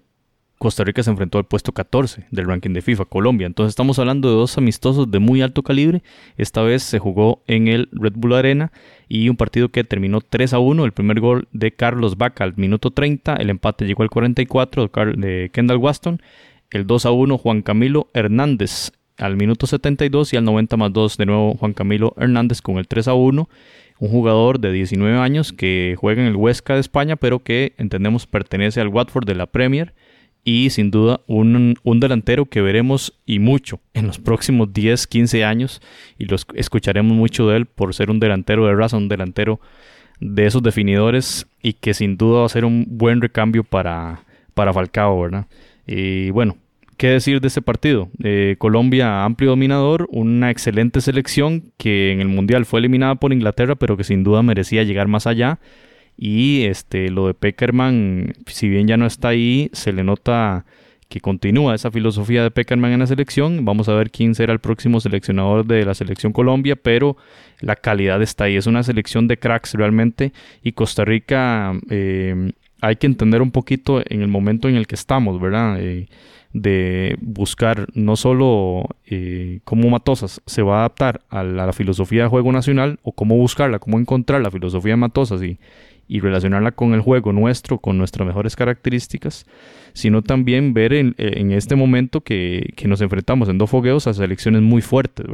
Costa Rica se enfrentó al puesto 14 del ranking de FIFA, Colombia. Entonces estamos hablando de dos amistosos de muy alto calibre. Esta vez se jugó en el Red Bull Arena y un partido que terminó 3 a 1. El primer gol de Carlos Vaca al minuto 30, el empate llegó al 44 de Kendall Waston, el 2 a 1 Juan Camilo Hernández al minuto 72 y al 90 más 2 de nuevo Juan Camilo Hernández con el 3 a 1 un jugador de 19 años que juega en el Huesca de España, pero que entendemos pertenece al Watford de la Premier y sin duda un, delantero que veremos y mucho en los próximos 10, 15 años y los escucharemos mucho de él por ser un delantero de raza, un delantero de esos definidores y que sin duda va a ser un buen recambio para, para Falcao, ¿verdad? Y bueno, ¿qué decir de este partido? Eh, Colombia amplio dominador, una excelente selección que en el Mundial fue eliminada por Inglaterra pero que sin duda merecía llegar más allá y este, lo de Peckerman, si bien ya no está ahí, se le nota que continúa esa filosofía de Peckerman en la selección. Vamos a ver quién será el próximo seleccionador de la selección Colombia, pero la calidad está ahí. Es una selección de cracks realmente. Y Costa Rica eh, hay que entender un poquito en el momento en el que estamos, ¿verdad? Eh, de buscar no solo eh, cómo Matosas se va a adaptar a la, a la, filosofía de juego nacional o cómo buscarla, cómo encontrar la filosofía de Matosas y y relacionarla con el juego nuestro, con nuestras mejores características, sino también ver en, este momento que, nos enfrentamos en dos fogueos a selecciones muy fuertes.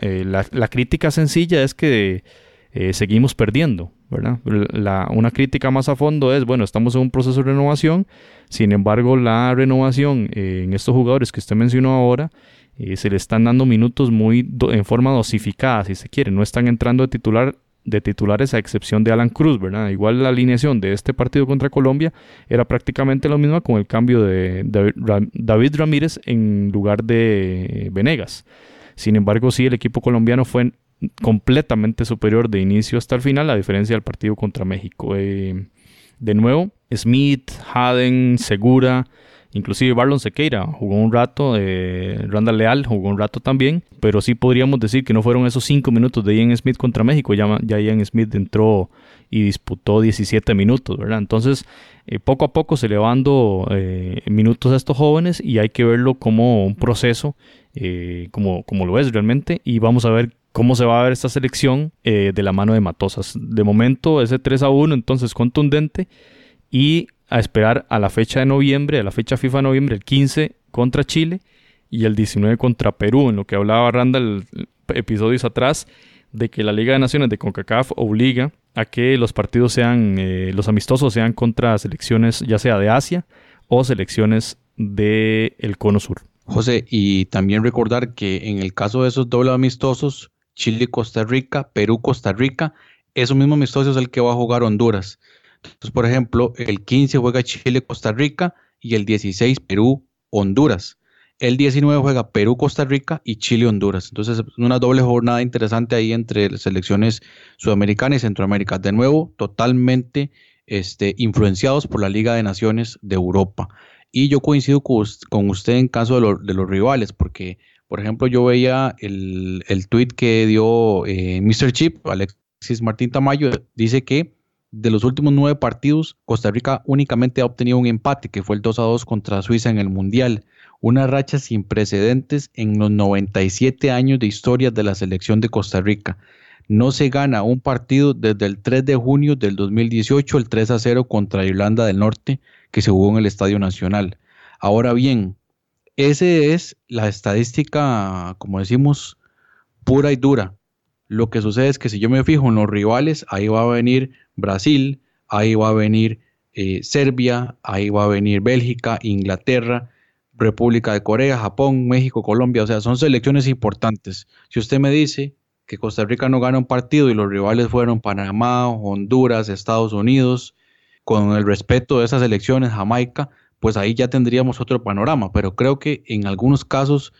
Eh, la, crítica sencilla es que eh, seguimos perdiendo, ¿verdad? La, una crítica más a fondo es, bueno, estamos en un proceso de renovación, sin embargo, la renovación eh, en estos jugadores que usted mencionó ahora, se le están dando minutos muy en forma dosificada, si se quiere, no están entrando de titular de titulares a excepción de Alan Cruz, ¿verdad? Igual la alineación de este partido contra Colombia era prácticamente la misma con el cambio de David Ramírez en lugar de Venegas. Sin embargo, sí, el equipo colombiano fue completamente superior de inicio hasta el final, a diferencia del partido contra México. Eh, de nuevo, Smith, Haden, Segura, Inclusive Barlon Sequeira jugó un rato, eh, Randall Leal jugó un rato también, pero sí podríamos decir que no fueron esos 5 minutos de Ian Smith contra México, ya, ya Ian Smith entró y disputó 17 minutos, ¿verdad? Entonces, eh, poco a poco se le van eh, minutos a estos jóvenes y hay que verlo como un proceso, eh, como, como lo es realmente, y vamos a ver cómo se va a ver esta selección de la mano de Matosas. De momento, ese 3 a 1, entonces contundente, y a esperar a la fecha de noviembre, a la fecha FIFA de noviembre, el 15 contra Chile y el 19 contra Perú, en lo que hablaba Randall episodios atrás, de que la Liga de Naciones de CONCACAF obliga a que los partidos sean, eh, los amistosos sean contra selecciones ya sea de Asia o selecciones del el Cono Sur. José, y también recordar que en el caso de esos dobles amistosos, Chile-Costa Rica, Perú-Costa Rica, esos mismos amistosos es el que va a jugar Honduras. Entonces, por ejemplo, el 15 juega Chile-Costa Rica y el 16 Perú-Honduras. El 19 juega Perú-Costa Rica y Chile-Honduras. Entonces, una doble jornada interesante ahí entre selecciones sudamericanas y Centroamérica. De nuevo, totalmente este, influenciados por la Liga de Naciones de Europa. Y yo coincido con usted en caso de, los rivales, porque, por ejemplo, yo veía el, el tweet que dio eh, Mr. Chip, Alexis Martín Tamayo, dice que de los últimos nueve partidos, Costa Rica únicamente ha obtenido un empate, que fue el 2 a 2 contra Suiza en el Mundial. Una racha sin precedentes en los 97 años de historia de la selección de Costa Rica. No se gana un partido desde el 3 de junio del 2018, el 3 a 0 contra Irlanda del Norte, que se jugó en el Estadio Nacional. Ahora bien, esa es la estadística, como decimos, pura y dura. Lo que sucede es que si yo me fijo en los rivales, ahí va a venir Brasil, ahí va a venir eh, Serbia, ahí va a venir Bélgica, Inglaterra, República de Corea, Japón, México, Colombia, o sea, son selecciones importantes. Si usted me dice que Costa Rica no gana un partido y los rivales fueron Panamá, Honduras, Estados Unidos, con el respeto de esas elecciones, Jamaica, pues ahí ya tendríamos otro panorama, pero creo que en algunos casos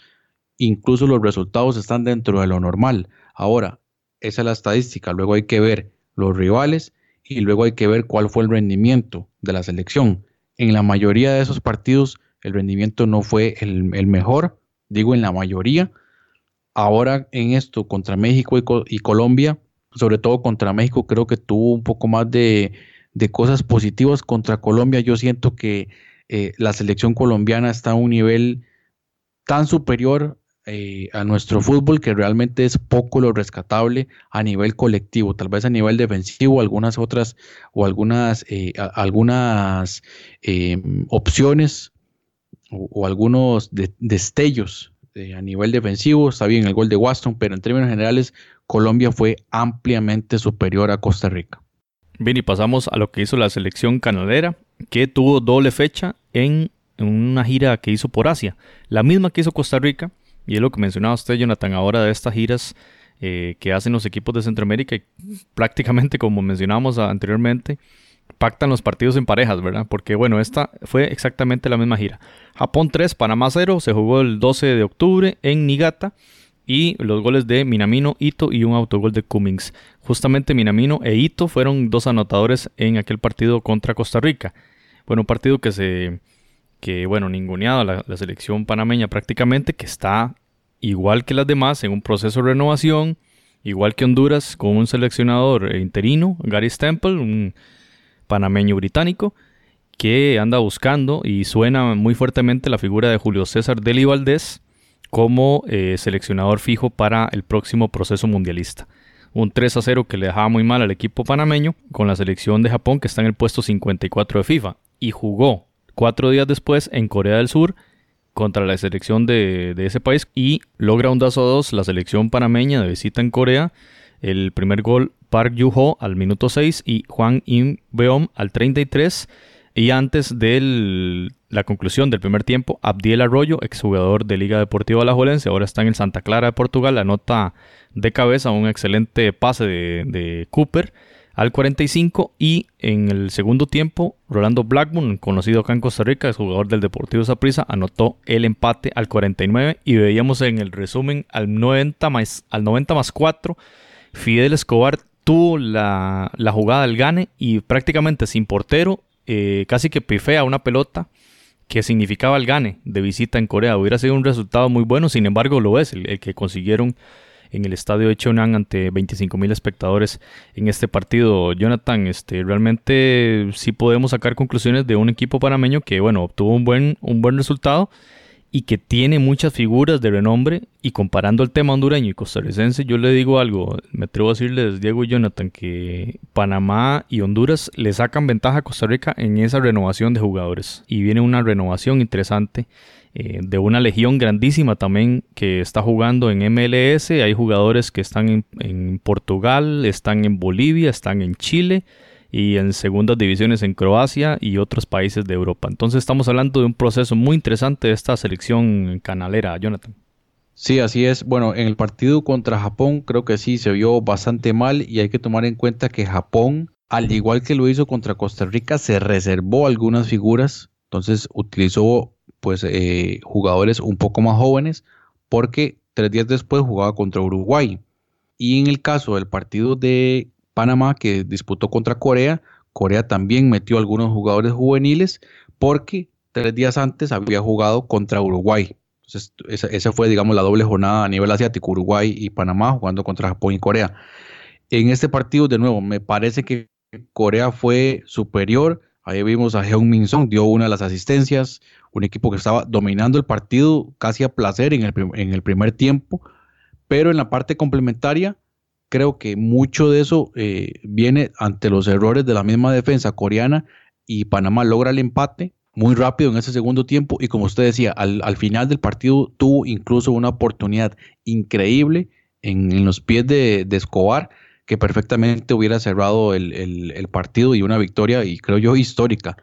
incluso los resultados están dentro de lo normal. Ahora, esa es la estadística, luego hay que ver los rivales y luego hay que ver cuál fue el rendimiento de la selección. En la mayoría de esos partidos el rendimiento no fue el, mejor, digo en la mayoría. Ahora en esto contra México y, Colombia, sobre todo contra México, creo que tuvo un poco más de, cosas positivas. Contra Colombia yo siento que eh, la selección colombiana está a un nivel tan superior eh, a nuestro fútbol que realmente es poco lo rescatable a nivel colectivo, tal vez a nivel defensivo, algunas otras o algunas, eh, algunas em, opciones o, algunos destellos eh, a nivel defensivo, está bien el gol de Waston, pero en términos generales Colombia fue ampliamente superior a Costa Rica. Bien, y pasamos a lo que hizo la selección canadera, que tuvo doble fecha en una gira que hizo por Asia, la misma que hizo Costa Rica, y es lo que mencionaba usted, Jonathan, ahora de estas giras eh, que hacen los equipos de Centroamérica y prácticamente como mencionábamos anteriormente, pactan los partidos en parejas, ¿verdad? Porque bueno, esta fue exactamente la misma gira. Japón 3, Panamá 0, se jugó el 12 de octubre en Niigata y los goles de Minamino, Ito y un autogol de Cummings. Justamente Minamino e Ito fueron dos anotadores en aquel partido contra Costa Rica. Bueno, un partido que se que, bueno, ninguneado la, la selección panameña prácticamente, que está igual que las demás en un proceso de renovación, igual que Honduras, con un seleccionador interino, Gary Stemple, un panameño británico, que anda buscando y suena muy fuertemente la figura de Julio César Deli Valdés como eh, seleccionador fijo para el próximo proceso mundialista. Un 3 a 0 que le dejaba muy mal al equipo panameño con la selección de Japón que está en el puesto 54 de FIFA y jugó cuatro días después en Corea del Sur contra la selección de, ese país y logra un 2 2 la selección panameña de visita en Corea. El primer gol Park Yu-ho al minuto 6 y Juan Im Beom al 33. Y antes de la conclusión del primer tiempo, Abdiel Arroyo, exjugador de Liga Deportiva Alajuelense, ahora está en el Santa Clara de Portugal, anota de cabeza un excelente pase de Cooper al 45 y en el segundo tiempo Rolando Blackburn, conocido acá en Costa Rica, es jugador del Deportivo Saprissa, anotó el empate al 49 y veíamos en el resumen al 90 más, al 90 más 4 Fidel Escobar tuvo la, jugada del gane y prácticamente sin portero, eh, casi que pifea una pelota que significaba el gane de visita en Corea. Hubiera sido un resultado muy bueno, sin embargo lo es, el que consiguieron en el estadio de Cheonan ante 25 mil espectadores en este partido. Jonathan, este, realmente sí podemos sacar conclusiones de un equipo panameño que, bueno, obtuvo un buen, un buen resultado y que tiene muchas figuras de renombre. Y comparando el tema hondureño y costarricense, yo le digo algo, me atrevo a decirles, Diego y Jonathan, que Panamá y Honduras le sacan ventaja a Costa Rica en esa renovación de jugadores. Y viene una renovación interesante eh, de una legión grandísima también que está jugando en MLS. Hay jugadores que están en, Portugal, están en Bolivia, están en Chile y en segundas divisiones en Croacia y otros países de Europa. Entonces estamos hablando de un proceso muy interesante de esta selección canalera, Jonathan. Sí, así es. Bueno, en el partido contra Japón creo que sí se vio bastante mal y hay que tomar en cuenta que Japón, al igual que lo hizo contra Costa Rica, se reservó algunas figuras. Entonces utilizó pues eh, jugadores un poco más jóvenes porque tres días después jugaba contra Uruguay. Y en el caso del partido de Panamá que disputó contra Corea, Corea también metió algunos jugadores juveniles porque tres días antes había jugado contra Uruguay. Entonces, esa, fue, digamos, la doble jornada a nivel asiático, Uruguay y Panamá jugando contra Japón y Corea. En este partido, de nuevo, me parece que Corea fue superior. Ahí vimos a Heung Min Song, dio una de las asistencias un equipo que estaba dominando el partido casi a placer en el, en el primer tiempo, pero en la parte complementaria creo que mucho de eso eh, viene ante los errores de la misma defensa coreana y Panamá logra el empate muy rápido en ese segundo tiempo y como usted decía, al, final del partido tuvo incluso una oportunidad increíble en, los pies de, Escobar que perfectamente hubiera cerrado el, el, partido y una victoria y creo yo histórica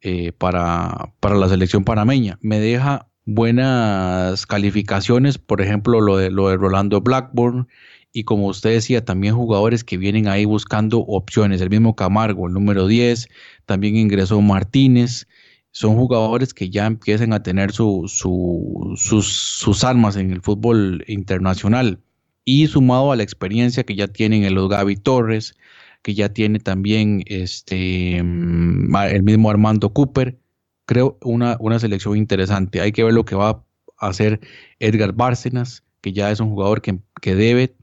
eh, para, la selección panameña. Me deja buenas calificaciones, por ejemplo, lo de, lo de Rolando Blackburn, y como usted decía, también jugadores que vienen ahí buscando opciones. El mismo Camargo, el número 10, también ingresó Martínez. Son jugadores que ya empiezan a tener su, sus, sus, armas en el fútbol internacional. Y sumado a la experiencia que ya tienen el Gaby Torres, que ya tiene también este, mm, el mismo Armando Cooper, creo una, una selección interesante. Hay que ver lo que va a hacer Edgar Bárcenas, que ya es un jugador que, que debe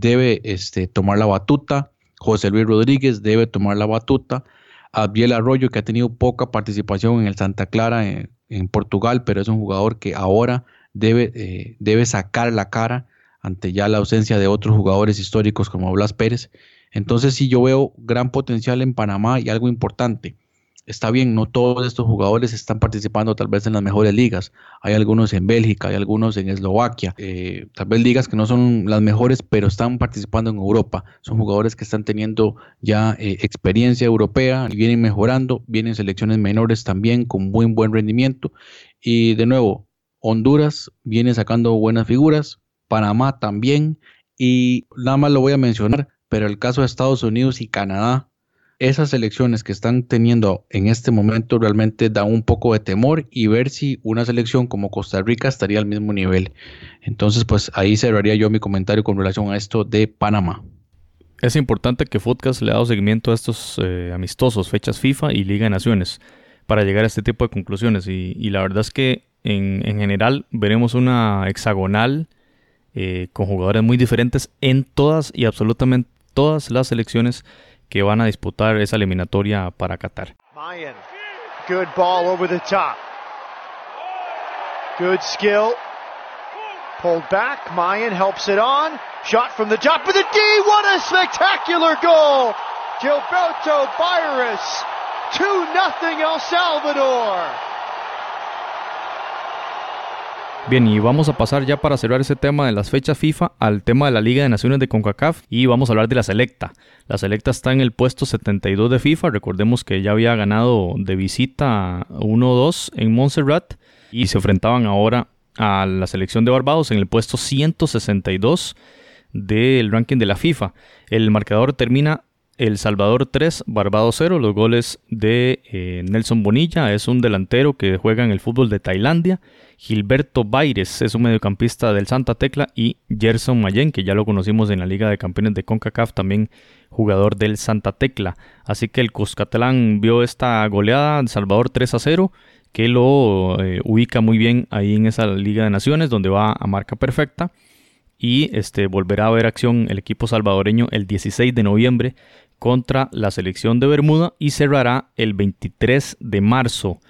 debe este, tomar la batuta. José Luis Rodríguez debe tomar la batuta. Abiel Arroyo, que ha tenido poca participación en el Santa Clara en, Portugal, pero es un jugador que ahora debe, eh, debe sacar la cara ante ya la ausencia de otros jugadores históricos como Blas Pérez. Entonces sí yo veo gran potencial en Panamá y algo importante está bien, no todos estos jugadores están participando tal vez en las mejores ligas. Hay algunos en Bélgica, hay algunos en Eslovaquia, eh, tal vez ligas que no son las mejores, pero están participando en Europa. Son jugadores que están teniendo ya eh, experiencia europea y vienen mejorando, vienen selecciones menores también con muy buen rendimiento. Y de nuevo, Honduras viene sacando buenas figuras, Panamá también, y nada más lo voy a mencionar, pero el caso de Estados Unidos y Canadá esas elecciones que están teniendo en este momento realmente da un poco de temor y ver si una selección como Costa Rica estaría al mismo nivel. Entonces, pues ahí cerraría yo mi comentario con relación a esto de Panamá. Es importante que Footcast le ha dado seguimiento a estos eh, amistosos, fechas FIFA y Liga de Naciones, para llegar a este tipo de conclusiones. Y, la verdad es que en, general veremos una hexagonal eh, con jugadores muy diferentes en todas y absolutamente todas las selecciones que van a disputar esa eliminatoria para Qatar. Mayan, good ball over the top. Good skill. Pulled back. Mayan helps it on. Shot from the top of the D. What a spectacular goal! Gilberto Byres. 2 0 El Salvador. Bien, y vamos a pasar ya para cerrar ese tema de las fechas FIFA al tema de la Liga de Naciones de CONCACAF y vamos a hablar de la Selecta. La Selecta está en el puesto 72 de FIFA, recordemos que ya había ganado de visita 1-2 en Montserrat y se enfrentaban ahora a la selección de Barbados en el puesto 162 del ranking de la FIFA. El marcador termina el Salvador 3, Barbados 0. Los goles de eh, Nelson Bonilla es un delantero que juega en el fútbol de Tailandia. Gilberto Baires es un mediocampista del Santa Tecla. Y Gerson Mayen, que ya lo conocimos en la Liga de Campeones de CONCACAF, también jugador del Santa Tecla. Así que el Cuscatlán vio esta goleada de Salvador 3 a 0 que lo eh, ubica muy bien ahí en esa Liga de Naciones donde va a marca perfecta y este volverá a ver acción el equipo salvadoreño el 16 de noviembre contra la selección de Bermuda y cerrará el 23 de marzo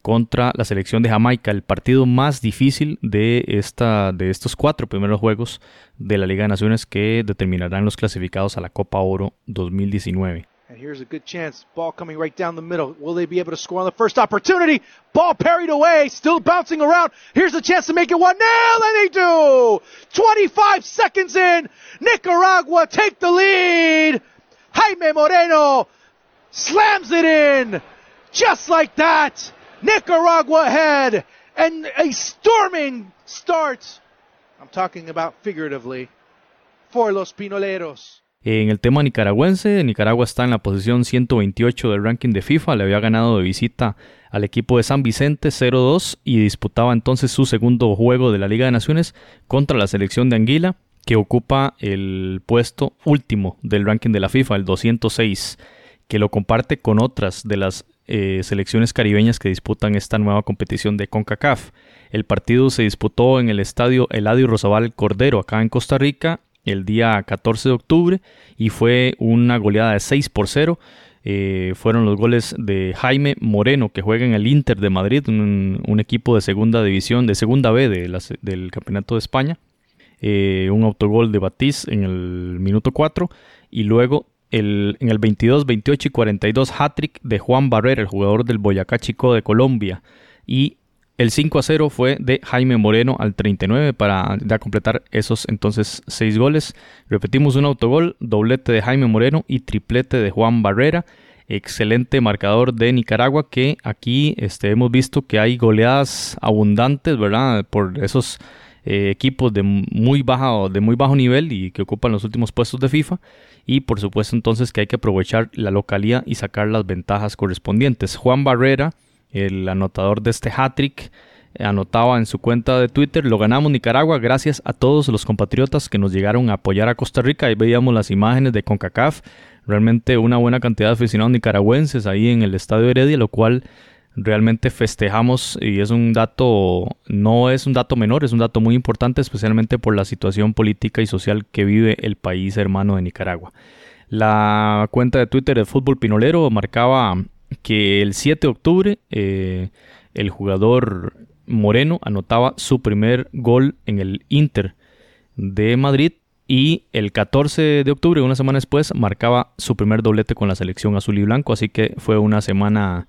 contra la selección de Jamaica, el partido más difícil de, esta, de estos cuatro primeros juegos de la Liga de Naciones que determinarán los clasificados a la Copa Oro 2019. And here's a good chance. Ball coming right down the middle. Will they be able to score on the first opportunity? Ball parried away, still bouncing around. Here's a chance to make it one 0 and they do. 25 seconds in, Nicaragua take the lead. Jaime Moreno slams it in. Just like that, Nicaragua ahead. And a storming start. I'm talking about figuratively for los Pinoleros. En el tema nicaragüense, Nicaragua está en la posición 128 del ranking de FIFA, le había ganado de visita al equipo de San Vicente 0-2 y disputaba entonces su segundo juego de la Liga de Naciones contra la selección de Anguila que ocupa el puesto último del ranking de la FIFA, el 206, que lo comparte con otras de las eh, selecciones caribeñas que disputan esta nueva competición de CONCACAF. El partido se disputó en el estadio Eladio Rosabal Cordero, acá en Costa Rica, el día 14 de octubre, y fue una goleada de 6 por 0. Eh, fueron los goles de Jaime Moreno, que juega en el Inter de Madrid, un, equipo de segunda división, de segunda B del Campeonato de España. Eh, un autogol de Batiz en el minuto 4 y luego el, en el 22, 28 y 42 hat-trick de Juan Barrera, el jugador del Boyacá Chico de Colombia. Y el 5 a 0 fue de Jaime Moreno al 39 para completar esos entonces 6 goles. Repetimos un autogol, doblete de Jaime Moreno y triplete de Juan Barrera. excelente marcador de Nicaragua que aquí este, hemos visto que hay goleadas abundantes, ¿verdad? Por esos eh, equipos de muy, baja, de muy bajo nivel y que ocupan los últimos puestos de FIFA. Y por supuesto entonces que hay que aprovechar la localía y sacar las ventajas correspondientes. Juan Barrera, el anotador de este hat-trick, anotaba en su cuenta de Twitter, lo ganamos Nicaragua gracias a todos los compatriotas que nos llegaron a apoyar a Costa Rica. Ahí veíamos las imágenes de CONCACAF, realmente una buena cantidad de aficionados nicaragüenses ahí en el Estadio Heredia, lo cual realmente festejamos y es un dato, no es un dato menor, es un dato muy importante, especialmente por la situación política y social que vive el país hermano de Nicaragua. La cuenta de Twitter de Fútbol Pinolero marcaba que el 7 de octubre eh, el jugador Moreno anotaba su primer gol en el Inter de Madrid y el 14 de octubre, una semana después, marcaba su primer doblete con la selección azul y blanco, así que fue una semana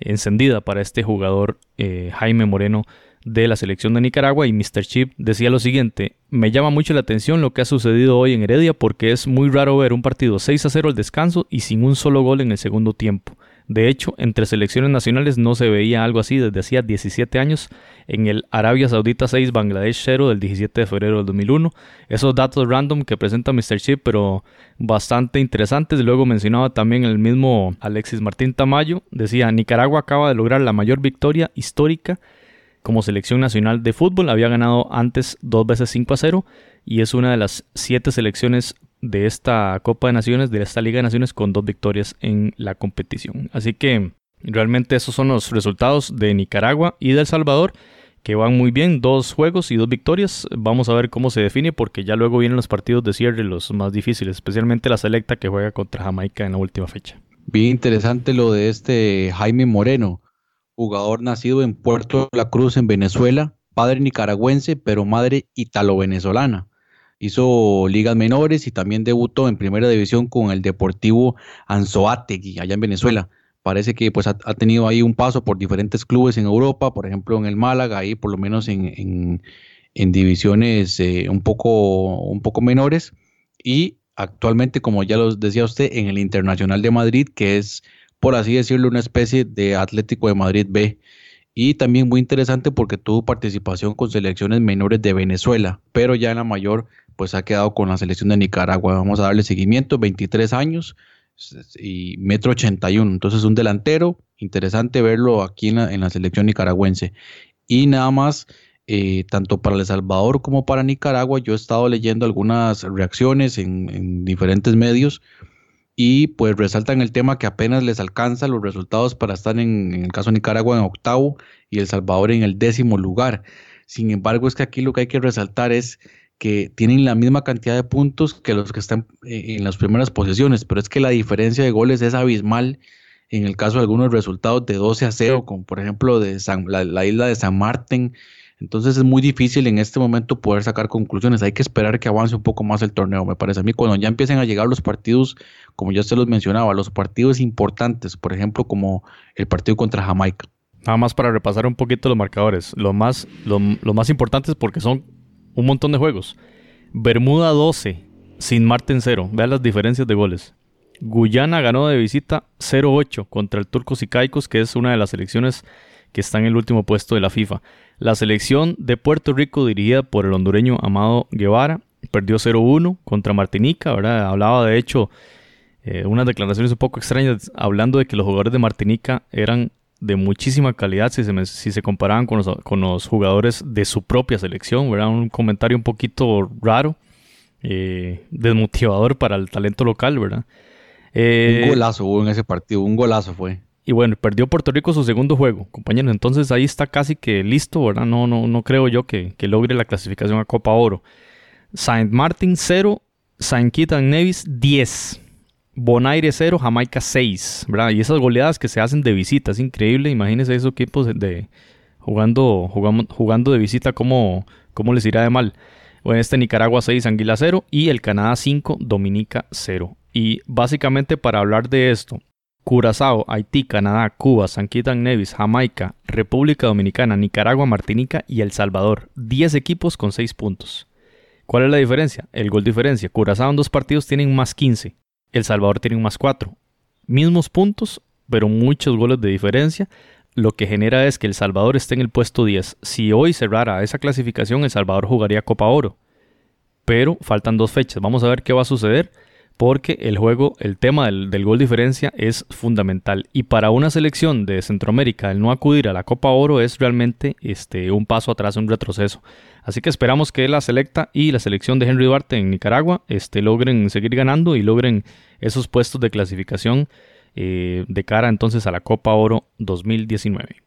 encendida para este jugador eh, Jaime Moreno de la selección de Nicaragua y Mr. Chip decía lo siguiente, me llama mucho la atención lo que ha sucedido hoy en Heredia porque es muy raro ver un partido 6 a 0 al descanso y sin un solo gol en el segundo tiempo. De hecho, entre selecciones nacionales no se veía algo así desde hacía 17 años en el Arabia Saudita 6 Bangladesh 0 del 17 de febrero del 2001. Esos datos random que presenta Mr. Chip, pero bastante interesantes. Luego mencionaba también el mismo Alexis Martín Tamayo. Decía, Nicaragua acaba de lograr la mayor victoria histórica como selección nacional de fútbol. Había ganado antes dos veces 5 a 0 y es una de las siete selecciones de esta Copa de Naciones, de esta Liga de Naciones, con dos victorias en la competición. Así que realmente esos son los resultados de Nicaragua y de El Salvador, que van muy bien, dos juegos y dos victorias. Vamos a ver cómo se define, porque ya luego vienen los partidos de cierre, los más difíciles, especialmente la selecta que juega contra Jamaica en la última fecha. Bien interesante lo de este Jaime Moreno, jugador nacido en Puerto La Cruz, en Venezuela, padre nicaragüense, pero madre italo-venezolana hizo ligas menores y también debutó en primera división con el Deportivo Anzoátegui, allá en Venezuela. Parece que pues ha, tenido ahí un paso por diferentes clubes en Europa, por ejemplo en el Málaga, ahí por lo menos en, divisiones eh, un, poco, un poco menores. Y actualmente, como ya lo decía usted, en el Internacional de Madrid, que es, por así decirlo, una especie de Atlético de Madrid B y también muy interesante porque tuvo participación con selecciones menores de Venezuela, pero ya en la mayor pues ha quedado con la selección de Nicaragua. Vamos a darle seguimiento, 23 años y metro 81. Entonces un delantero, interesante verlo aquí en la, selección nicaragüense. Y nada más, eh, tanto para El Salvador como para Nicaragua, yo he estado leyendo algunas reacciones en, diferentes medios y pues resaltan el tema que apenas les alcanza los resultados para estar en, en el caso de Nicaragua en octavo y El Salvador en el décimo lugar. Sin embargo, es que aquí lo que hay que resaltar es que tienen la misma cantidad de puntos que los que están eh, en las primeras posiciones, pero es que la diferencia de goles es abismal en el caso de algunos resultados de 12 a 0, como por ejemplo de la, isla de San Martín. Entonces es muy difícil en este momento poder sacar conclusiones. Hay que esperar que avance un poco más el torneo, me parece a mí. Cuando ya empiecen a llegar los partidos, como ya se los mencionaba, los partidos importantes, por ejemplo, como el partido contra Jamaica. Nada más para repasar un poquito los marcadores. Lo más, lo, más importante porque son un montón de juegos. Bermuda 12, sin Marten 0. Vean las diferencias de goles. Guyana ganó de visita 0-8 contra el Turcos y Caicos, que es una de las selecciones que está en el último puesto de la FIFA. La selección de Puerto Rico, dirigida por el hondureño Amado Guevara, perdió 0-1 contra Martinica, ¿verdad? Hablaba de hecho eh, unas declaraciones un poco extrañas, hablando de que los jugadores de Martinica eran de muchísima calidad si se, si se comparaban con los, con los, jugadores de su propia selección, ¿verdad? Un comentario un poquito raro, eh, desmotivador para el talento local, ¿verdad? Eh, un golazo hubo en ese partido, un golazo fue. Y bueno, perdió Puerto Rico su segundo juego, compañeros. Entonces ahí está casi que listo, ¿verdad? No, no, no creo yo que, que logre la clasificación a Copa Oro. Saint Martin 0, Saint Kitts Nevis 10. Bonaire 0, Jamaica 6, ¿verdad? Y esas goleadas que se hacen de visita, es increíble. Imagínense esos equipos de, jugando, jugando, de visita, cómo, cómo les irá de mal. Bueno, este Nicaragua 6, Anguila 0 y el Canadá 5, Dominica 0. Y básicamente para hablar de esto, Curazao, Haití, Canadá, Cuba, San Kitts Nevis, Jamaica, República Dominicana, Nicaragua, Martinica y El Salvador. 10 equipos con 6 puntos. ¿Cuál es la diferencia? El gol diferencia. Curazao en dos partidos tienen más 15. El Salvador tiene un más 4. mismos puntos, pero muchos goles de diferencia. Lo que genera es que El Salvador esté en el puesto 10. Si hoy cerrara esa clasificación, El Salvador jugaría Copa Oro. Pero faltan dos fechas. Vamos a ver qué va a suceder porque el juego, el tema del, gol diferencia es fundamental. Y para una selección de Centroamérica, el no acudir a la Copa Oro es realmente este, un paso atrás, un retroceso. Así que esperamos que la selecta y la selección de Henry Duarte en Nicaragua este, logren seguir ganando y logren esos puestos de clasificación eh, de cara entonces a la Copa Oro 2019.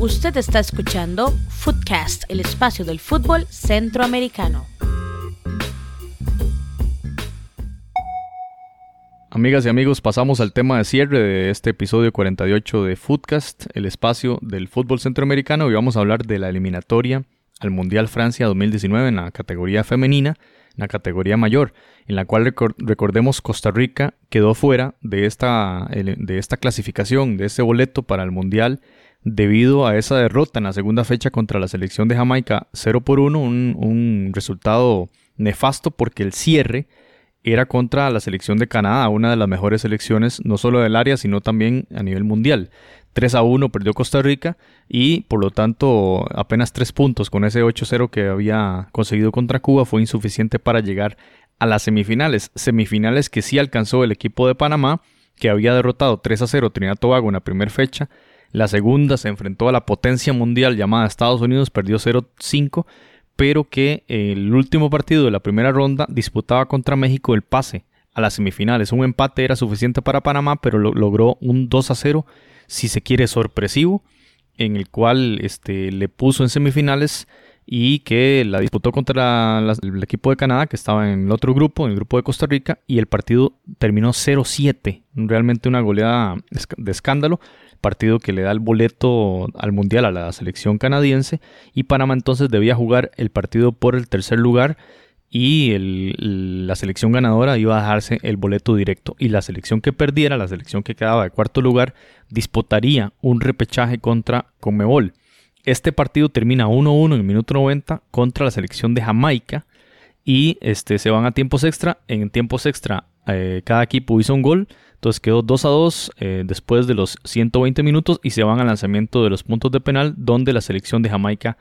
Usted está escuchando Footcast, el espacio del fútbol centroamericano. Amigas y amigos, pasamos al tema de cierre de este episodio 48 de Footcast, el espacio del fútbol centroamericano, y vamos a hablar de la eliminatoria al Mundial Francia 2019 en la categoría femenina, en la categoría mayor, en la cual recordemos Costa Rica quedó fuera de esta, de esta clasificación, de ese boleto para el Mundial, debido a esa derrota en la segunda fecha contra la selección de Jamaica 0 por 1, un, un resultado nefasto porque el cierre era contra la selección de Canadá, una de las mejores selecciones no solo del área, sino también a nivel mundial. 3 a 1 perdió Costa Rica y por lo tanto apenas 3 puntos con ese 8-0 que había conseguido contra Cuba fue insuficiente para llegar a las semifinales. Semifinales que sí alcanzó el equipo de Panamá, que había derrotado 3 a 0 Trinidad Tobago en la primera fecha. La segunda se enfrentó a la potencia mundial llamada Estados Unidos, perdió 0-5 pero que el último partido de la primera ronda disputaba contra México el pase a las semifinales. Un empate era suficiente para Panamá, pero logró un 2 a 0, si se quiere, sorpresivo, en el cual este, le puso en semifinales y que la disputó contra el equipo de Canadá, que estaba en el otro grupo, en el grupo de Costa Rica, y el partido terminó 0-7, realmente una goleada de escándalo, partido que le da el boleto al Mundial a la selección canadiense. Y Panamá entonces debía jugar el partido por el tercer lugar y la selección ganadora iba a dejarse el boleto directo. Y la selección que perdiera, la selección que quedaba de cuarto lugar, disputaría un repechaje contra Comebol. Este partido termina 1-1 en el minuto 90 contra la selección de Jamaica y este, se van a tiempos extra. En tiempos extra eh, cada equipo hizo un gol entonces quedó 2 a 2 eh, después de los 120 minutos y se van al lanzamiento de los puntos de penal donde la selección de Jamaica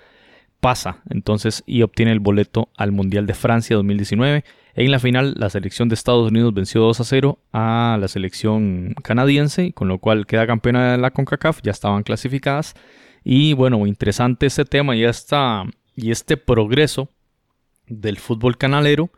pasa entonces y obtiene el boleto al Mundial de Francia 2019. En la final la selección de Estados Unidos venció 2 a 0 a la selección canadiense, con lo cual queda campeona de la CONCACAF, ya estaban clasificadas. Y bueno, interesante este tema y, esta, y este progreso del fútbol canalero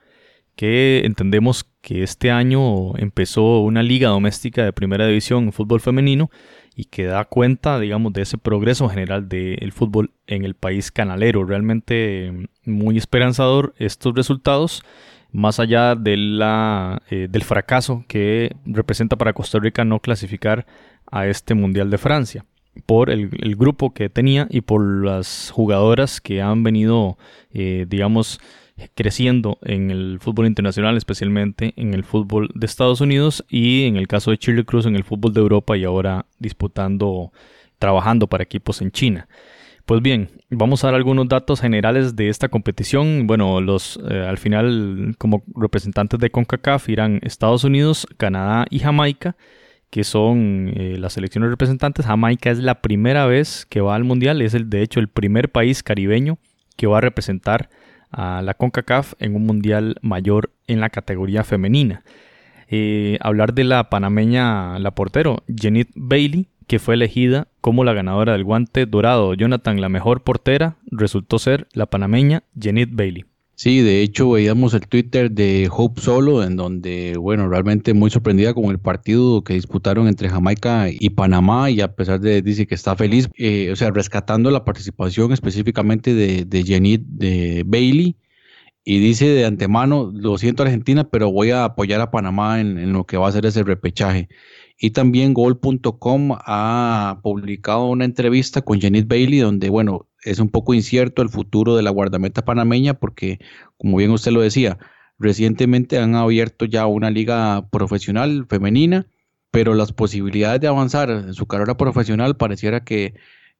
que entendemos que este año empezó una liga doméstica de primera división en fútbol femenino y que da cuenta, digamos, de ese progreso general del fútbol en el país canalero. Realmente muy esperanzador estos resultados, más allá de la, eh, del fracaso que representa para Costa Rica no clasificar a este Mundial de Francia por el, grupo que tenía y por las jugadoras que han venido, eh, digamos, creciendo en el fútbol internacional, especialmente en el fútbol de Estados Unidos y en el caso de Chile Cruz en el fútbol de Europa y ahora disputando, trabajando para equipos en China. Pues bien, vamos a dar algunos datos generales de esta competición. Bueno, los eh, al final como representantes de CONCACAF irán Estados Unidos, Canadá y Jamaica, que son eh, las selecciones representantes. Jamaica es la primera vez que va al Mundial, es el, de hecho el primer país caribeño que va a representar a la CONCACAF en un mundial mayor en la categoría femenina. Eh, hablar de la panameña, la portero, Jenith Bailey, que fue elegida como la ganadora del guante dorado. Jonathan, la mejor portera, resultó ser la panameña Jenith Bailey. Sí, de hecho veíamos el Twitter de Hope Solo, en donde, bueno, realmente muy sorprendida con el partido que disputaron entre Jamaica y Panamá, y a pesar de, dice que está feliz, eh, o sea, rescatando la participación específicamente de, de Jenny de Bailey, y dice de antemano, lo siento Argentina, pero voy a apoyar a Panamá en, en lo que va a ser ese repechaje. Y también Gol.com ha publicado una entrevista con Janet Bailey donde, bueno, es un poco incierto el futuro de la guardameta panameña porque, como bien usted lo decía, recientemente han abierto ya una liga profesional femenina, pero las posibilidades de avanzar en su carrera profesional pareciera que,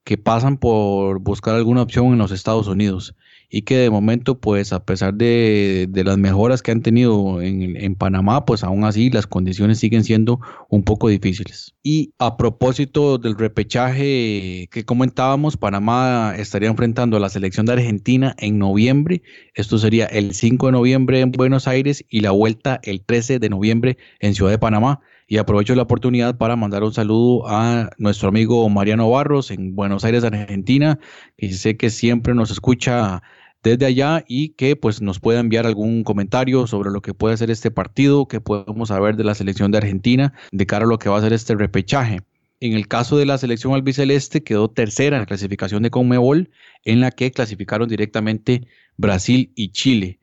que pasan por buscar alguna opción en los Estados Unidos. Y que de momento, pues a pesar de, las mejoras que han tenido en, en, Panamá, pues aún así las condiciones siguen siendo un poco difíciles. Y a propósito del repechaje que comentábamos, Panamá estaría enfrentando a la selección de Argentina en noviembre. Esto sería el 5 de noviembre en Buenos Aires y la vuelta el 13 de noviembre en Ciudad de Panamá. Y aprovecho la oportunidad para mandar un saludo a nuestro amigo Mariano Barros en Buenos Aires, Argentina, que sé que siempre nos escucha desde allá y que pues nos pueda enviar algún comentario sobre lo que puede ser este partido, que podemos saber de la selección de Argentina de cara a lo que va a ser este repechaje. En el caso de la selección albiceleste quedó tercera en la clasificación de Conmebol, en la que clasificaron directamente Brasil y Chile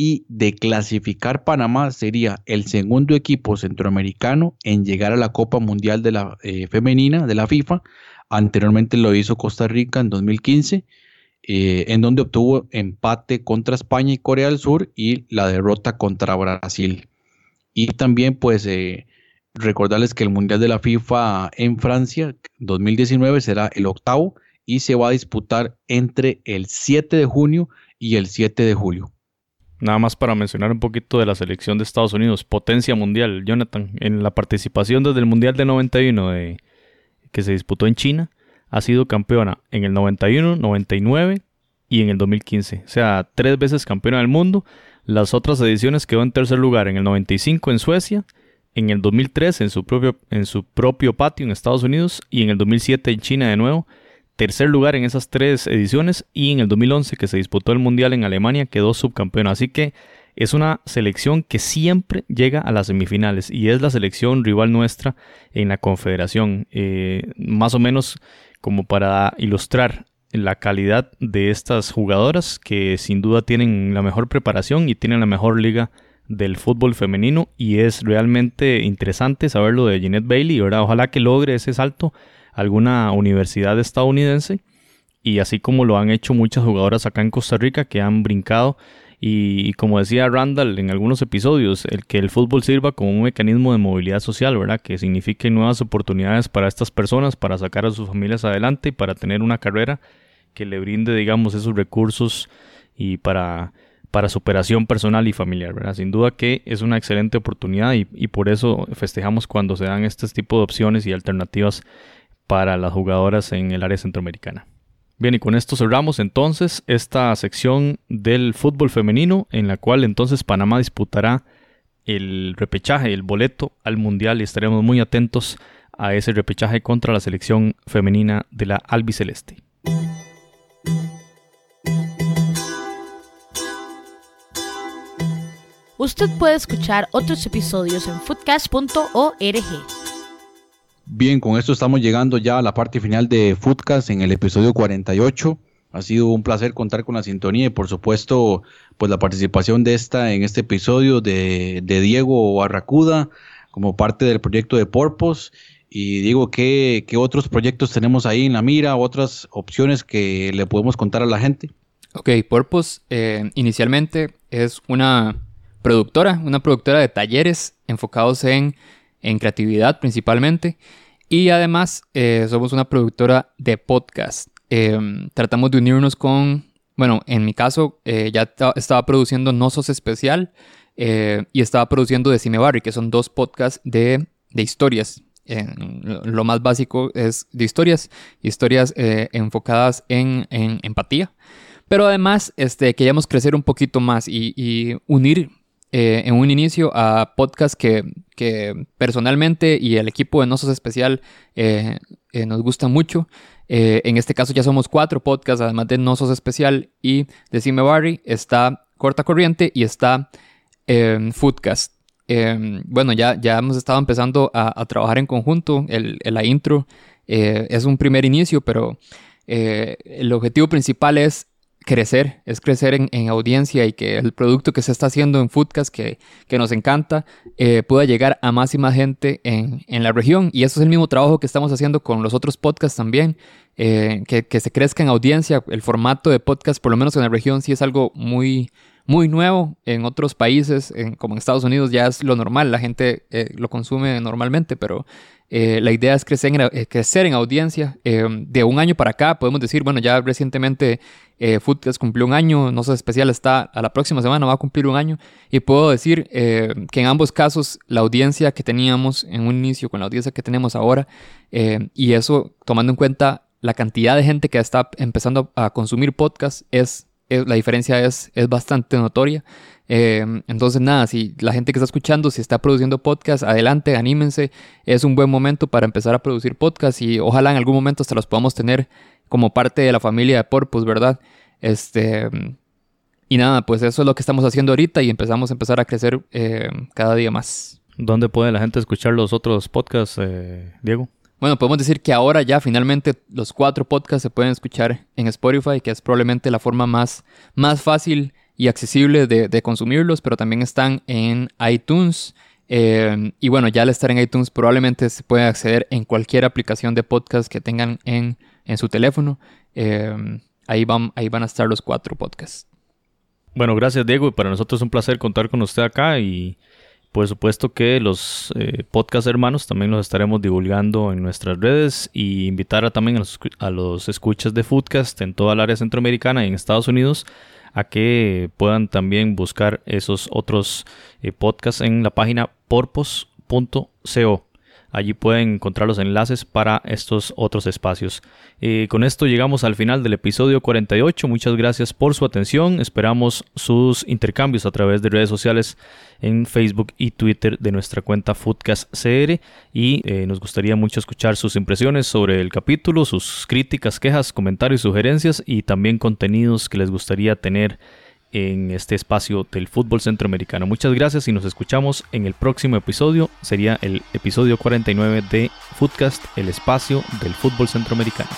y de clasificar Panamá sería el segundo equipo centroamericano en llegar a la Copa Mundial de la eh, Femenina de la FIFA. Anteriormente lo hizo Costa Rica en 2015, eh, en donde obtuvo empate contra España y Corea del Sur y la derrota contra Brasil. Y también pues eh, recordarles que el Mundial de la FIFA en Francia 2019 será el octavo y se va a disputar entre el 7 de junio y el 7 de julio. Nada más para mencionar un poquito de la selección de Estados Unidos, potencia mundial, Jonathan, en la participación desde el Mundial de 91 de, que se disputó en China, ha sido campeona en el 91, 99 y en el 2015. O sea, tres veces campeona del mundo. Las otras ediciones quedó en tercer lugar en el 95 en Suecia, en el 2003 en su propio, en su propio patio en Estados Unidos y en el 2007 en China de nuevo tercer lugar en esas tres ediciones y en el 2011 que se disputó el Mundial en Alemania quedó subcampeón. Así que es una selección que siempre llega a las semifinales y es la selección rival nuestra en la Confederación. Eh, más o menos como para ilustrar la calidad de estas jugadoras que sin duda tienen la mejor preparación y tienen la mejor liga del fútbol femenino y es realmente interesante saberlo de Jeanette Bailey, ¿verdad? Ojalá que logre ese salto alguna universidad estadounidense y así como lo han hecho muchas jugadoras acá en Costa Rica que han brincado y, como decía Randall en algunos episodios, el que el fútbol sirva como un mecanismo de movilidad social, ¿verdad? Que signifique nuevas oportunidades para estas personas, para sacar a sus familias adelante y para tener una carrera que le brinde, digamos, esos recursos y para, para superación personal y familiar, ¿verdad? Sin duda que es una excelente oportunidad y, y por eso festejamos cuando se dan este tipo de opciones y alternativas para las jugadoras en el área centroamericana. Bien, y con esto cerramos entonces esta sección del fútbol femenino, en la cual entonces Panamá disputará el repechaje, el boleto al Mundial y estaremos muy atentos a ese repechaje contra la selección femenina de la albiceleste. Usted puede escuchar otros episodios en foodcast.org. Bien, con esto estamos llegando ya a la parte final de Foodcast en el episodio 48. Ha sido un placer contar con la sintonía y por supuesto pues la participación de esta en este episodio de, Diego Barracuda como parte del proyecto de Porpos. Y digo, ¿qué, ¿qué, otros proyectos tenemos ahí en la mira? ¿Otras opciones que le podemos contar a la gente? Ok, Porpos eh, inicialmente es una productora, una productora de talleres enfocados en en creatividad principalmente. Y además eh, somos una productora de podcast. Em, tratamos de unirnos con, bueno, en mi caso eh, ya estaba produciendo Nosos Especial eh, y estaba produciendo Decime Barry, que son dos podcasts de, de historias. lo más básico es de historias, historias enfocadas en, en, empatía. Pero además este, queríamos crecer un poquito más y unir eh, en un inicio a podcast que, que, personalmente y el equipo de Nosos Especial eh, eh, nos gusta mucho. en este caso ya somos cuatro podcasts, además de Nosos Especial y Decime Barry. Está Corta Corriente y está Foodcast. bueno, ya, ya hemos estado empezando a, trabajar en conjunto. El, la intro es un primer inicio, pero el objetivo principal es crecer, es crecer en, audiencia y que el producto que se está haciendo en Foodcast, que, que nos encanta, eh, pueda llegar a más y más gente en, en, la región. Y eso es el mismo trabajo que estamos haciendo con los otros podcasts también, eh, que, que, se crezca en audiencia. El formato de podcast, por lo menos en la región, sí es algo muy, muy nuevo. En otros países, como en Estados Unidos, ya es lo normal, la gente eh, lo consume normalmente, pero eh, la idea es crecer en, eh, crecer en audiencia. de un año para acá, podemos decir, bueno, ya recientemente Foodcast cumplió un año, no sé, especial está a la próxima semana, va a cumplir un año. Y puedo decir que en ambos casos, la audiencia que teníamos en un inicio con la audiencia que tenemos ahora, y eso tomando en cuenta la cantidad de gente que está empezando a consumir podcast es, la diferencia es, es bastante notoria. Eh, entonces, nada, si la gente que está escuchando, si está produciendo podcast, adelante, anímense. Es un buen momento para empezar a producir podcast y ojalá en algún momento hasta los podamos tener como parte de la familia de Porpus, ¿verdad? Este. Y nada, pues eso es lo que estamos haciendo ahorita y empezamos a empezar a crecer eh, cada día más. ¿Dónde puede la gente escuchar los otros podcasts, eh, Diego? Bueno, podemos decir que ahora ya finalmente los cuatro podcasts se pueden escuchar en Spotify, que es probablemente la forma más, más fácil y accesible de, consumirlos, pero también están en iTunes. Eh, y bueno, ya al estar en iTunes probablemente se puede acceder en cualquier aplicación de podcast que tengan en, su teléfono. Eh, ahí, van, ahí van a estar los cuatro podcasts. Bueno, gracias Diego. Para nosotros es un placer contar con usted acá y por supuesto que los eh, podcast hermanos también los estaremos divulgando en nuestras redes y invitar a, también a los, escuchas de Foodcast en toda el área centroamericana y en Estados Unidos a que puedan también buscar esos otros eh, podcasts en la página porpos.co. Allí pueden encontrar los enlaces para estos otros espacios. Eh, con esto llegamos al final del episodio 48. Muchas gracias por su atención. Esperamos sus intercambios a través de redes sociales en Facebook y Twitter de nuestra cuenta Foodcast CR. Y eh, nos gustaría mucho escuchar sus impresiones sobre el capítulo, sus críticas, quejas, comentarios, sugerencias y también contenidos que les gustaría tener en este espacio del fútbol centroamericano. Muchas gracias y nos escuchamos en el próximo episodio. Sería el episodio 49 de Footcast, el espacio del fútbol centroamericano.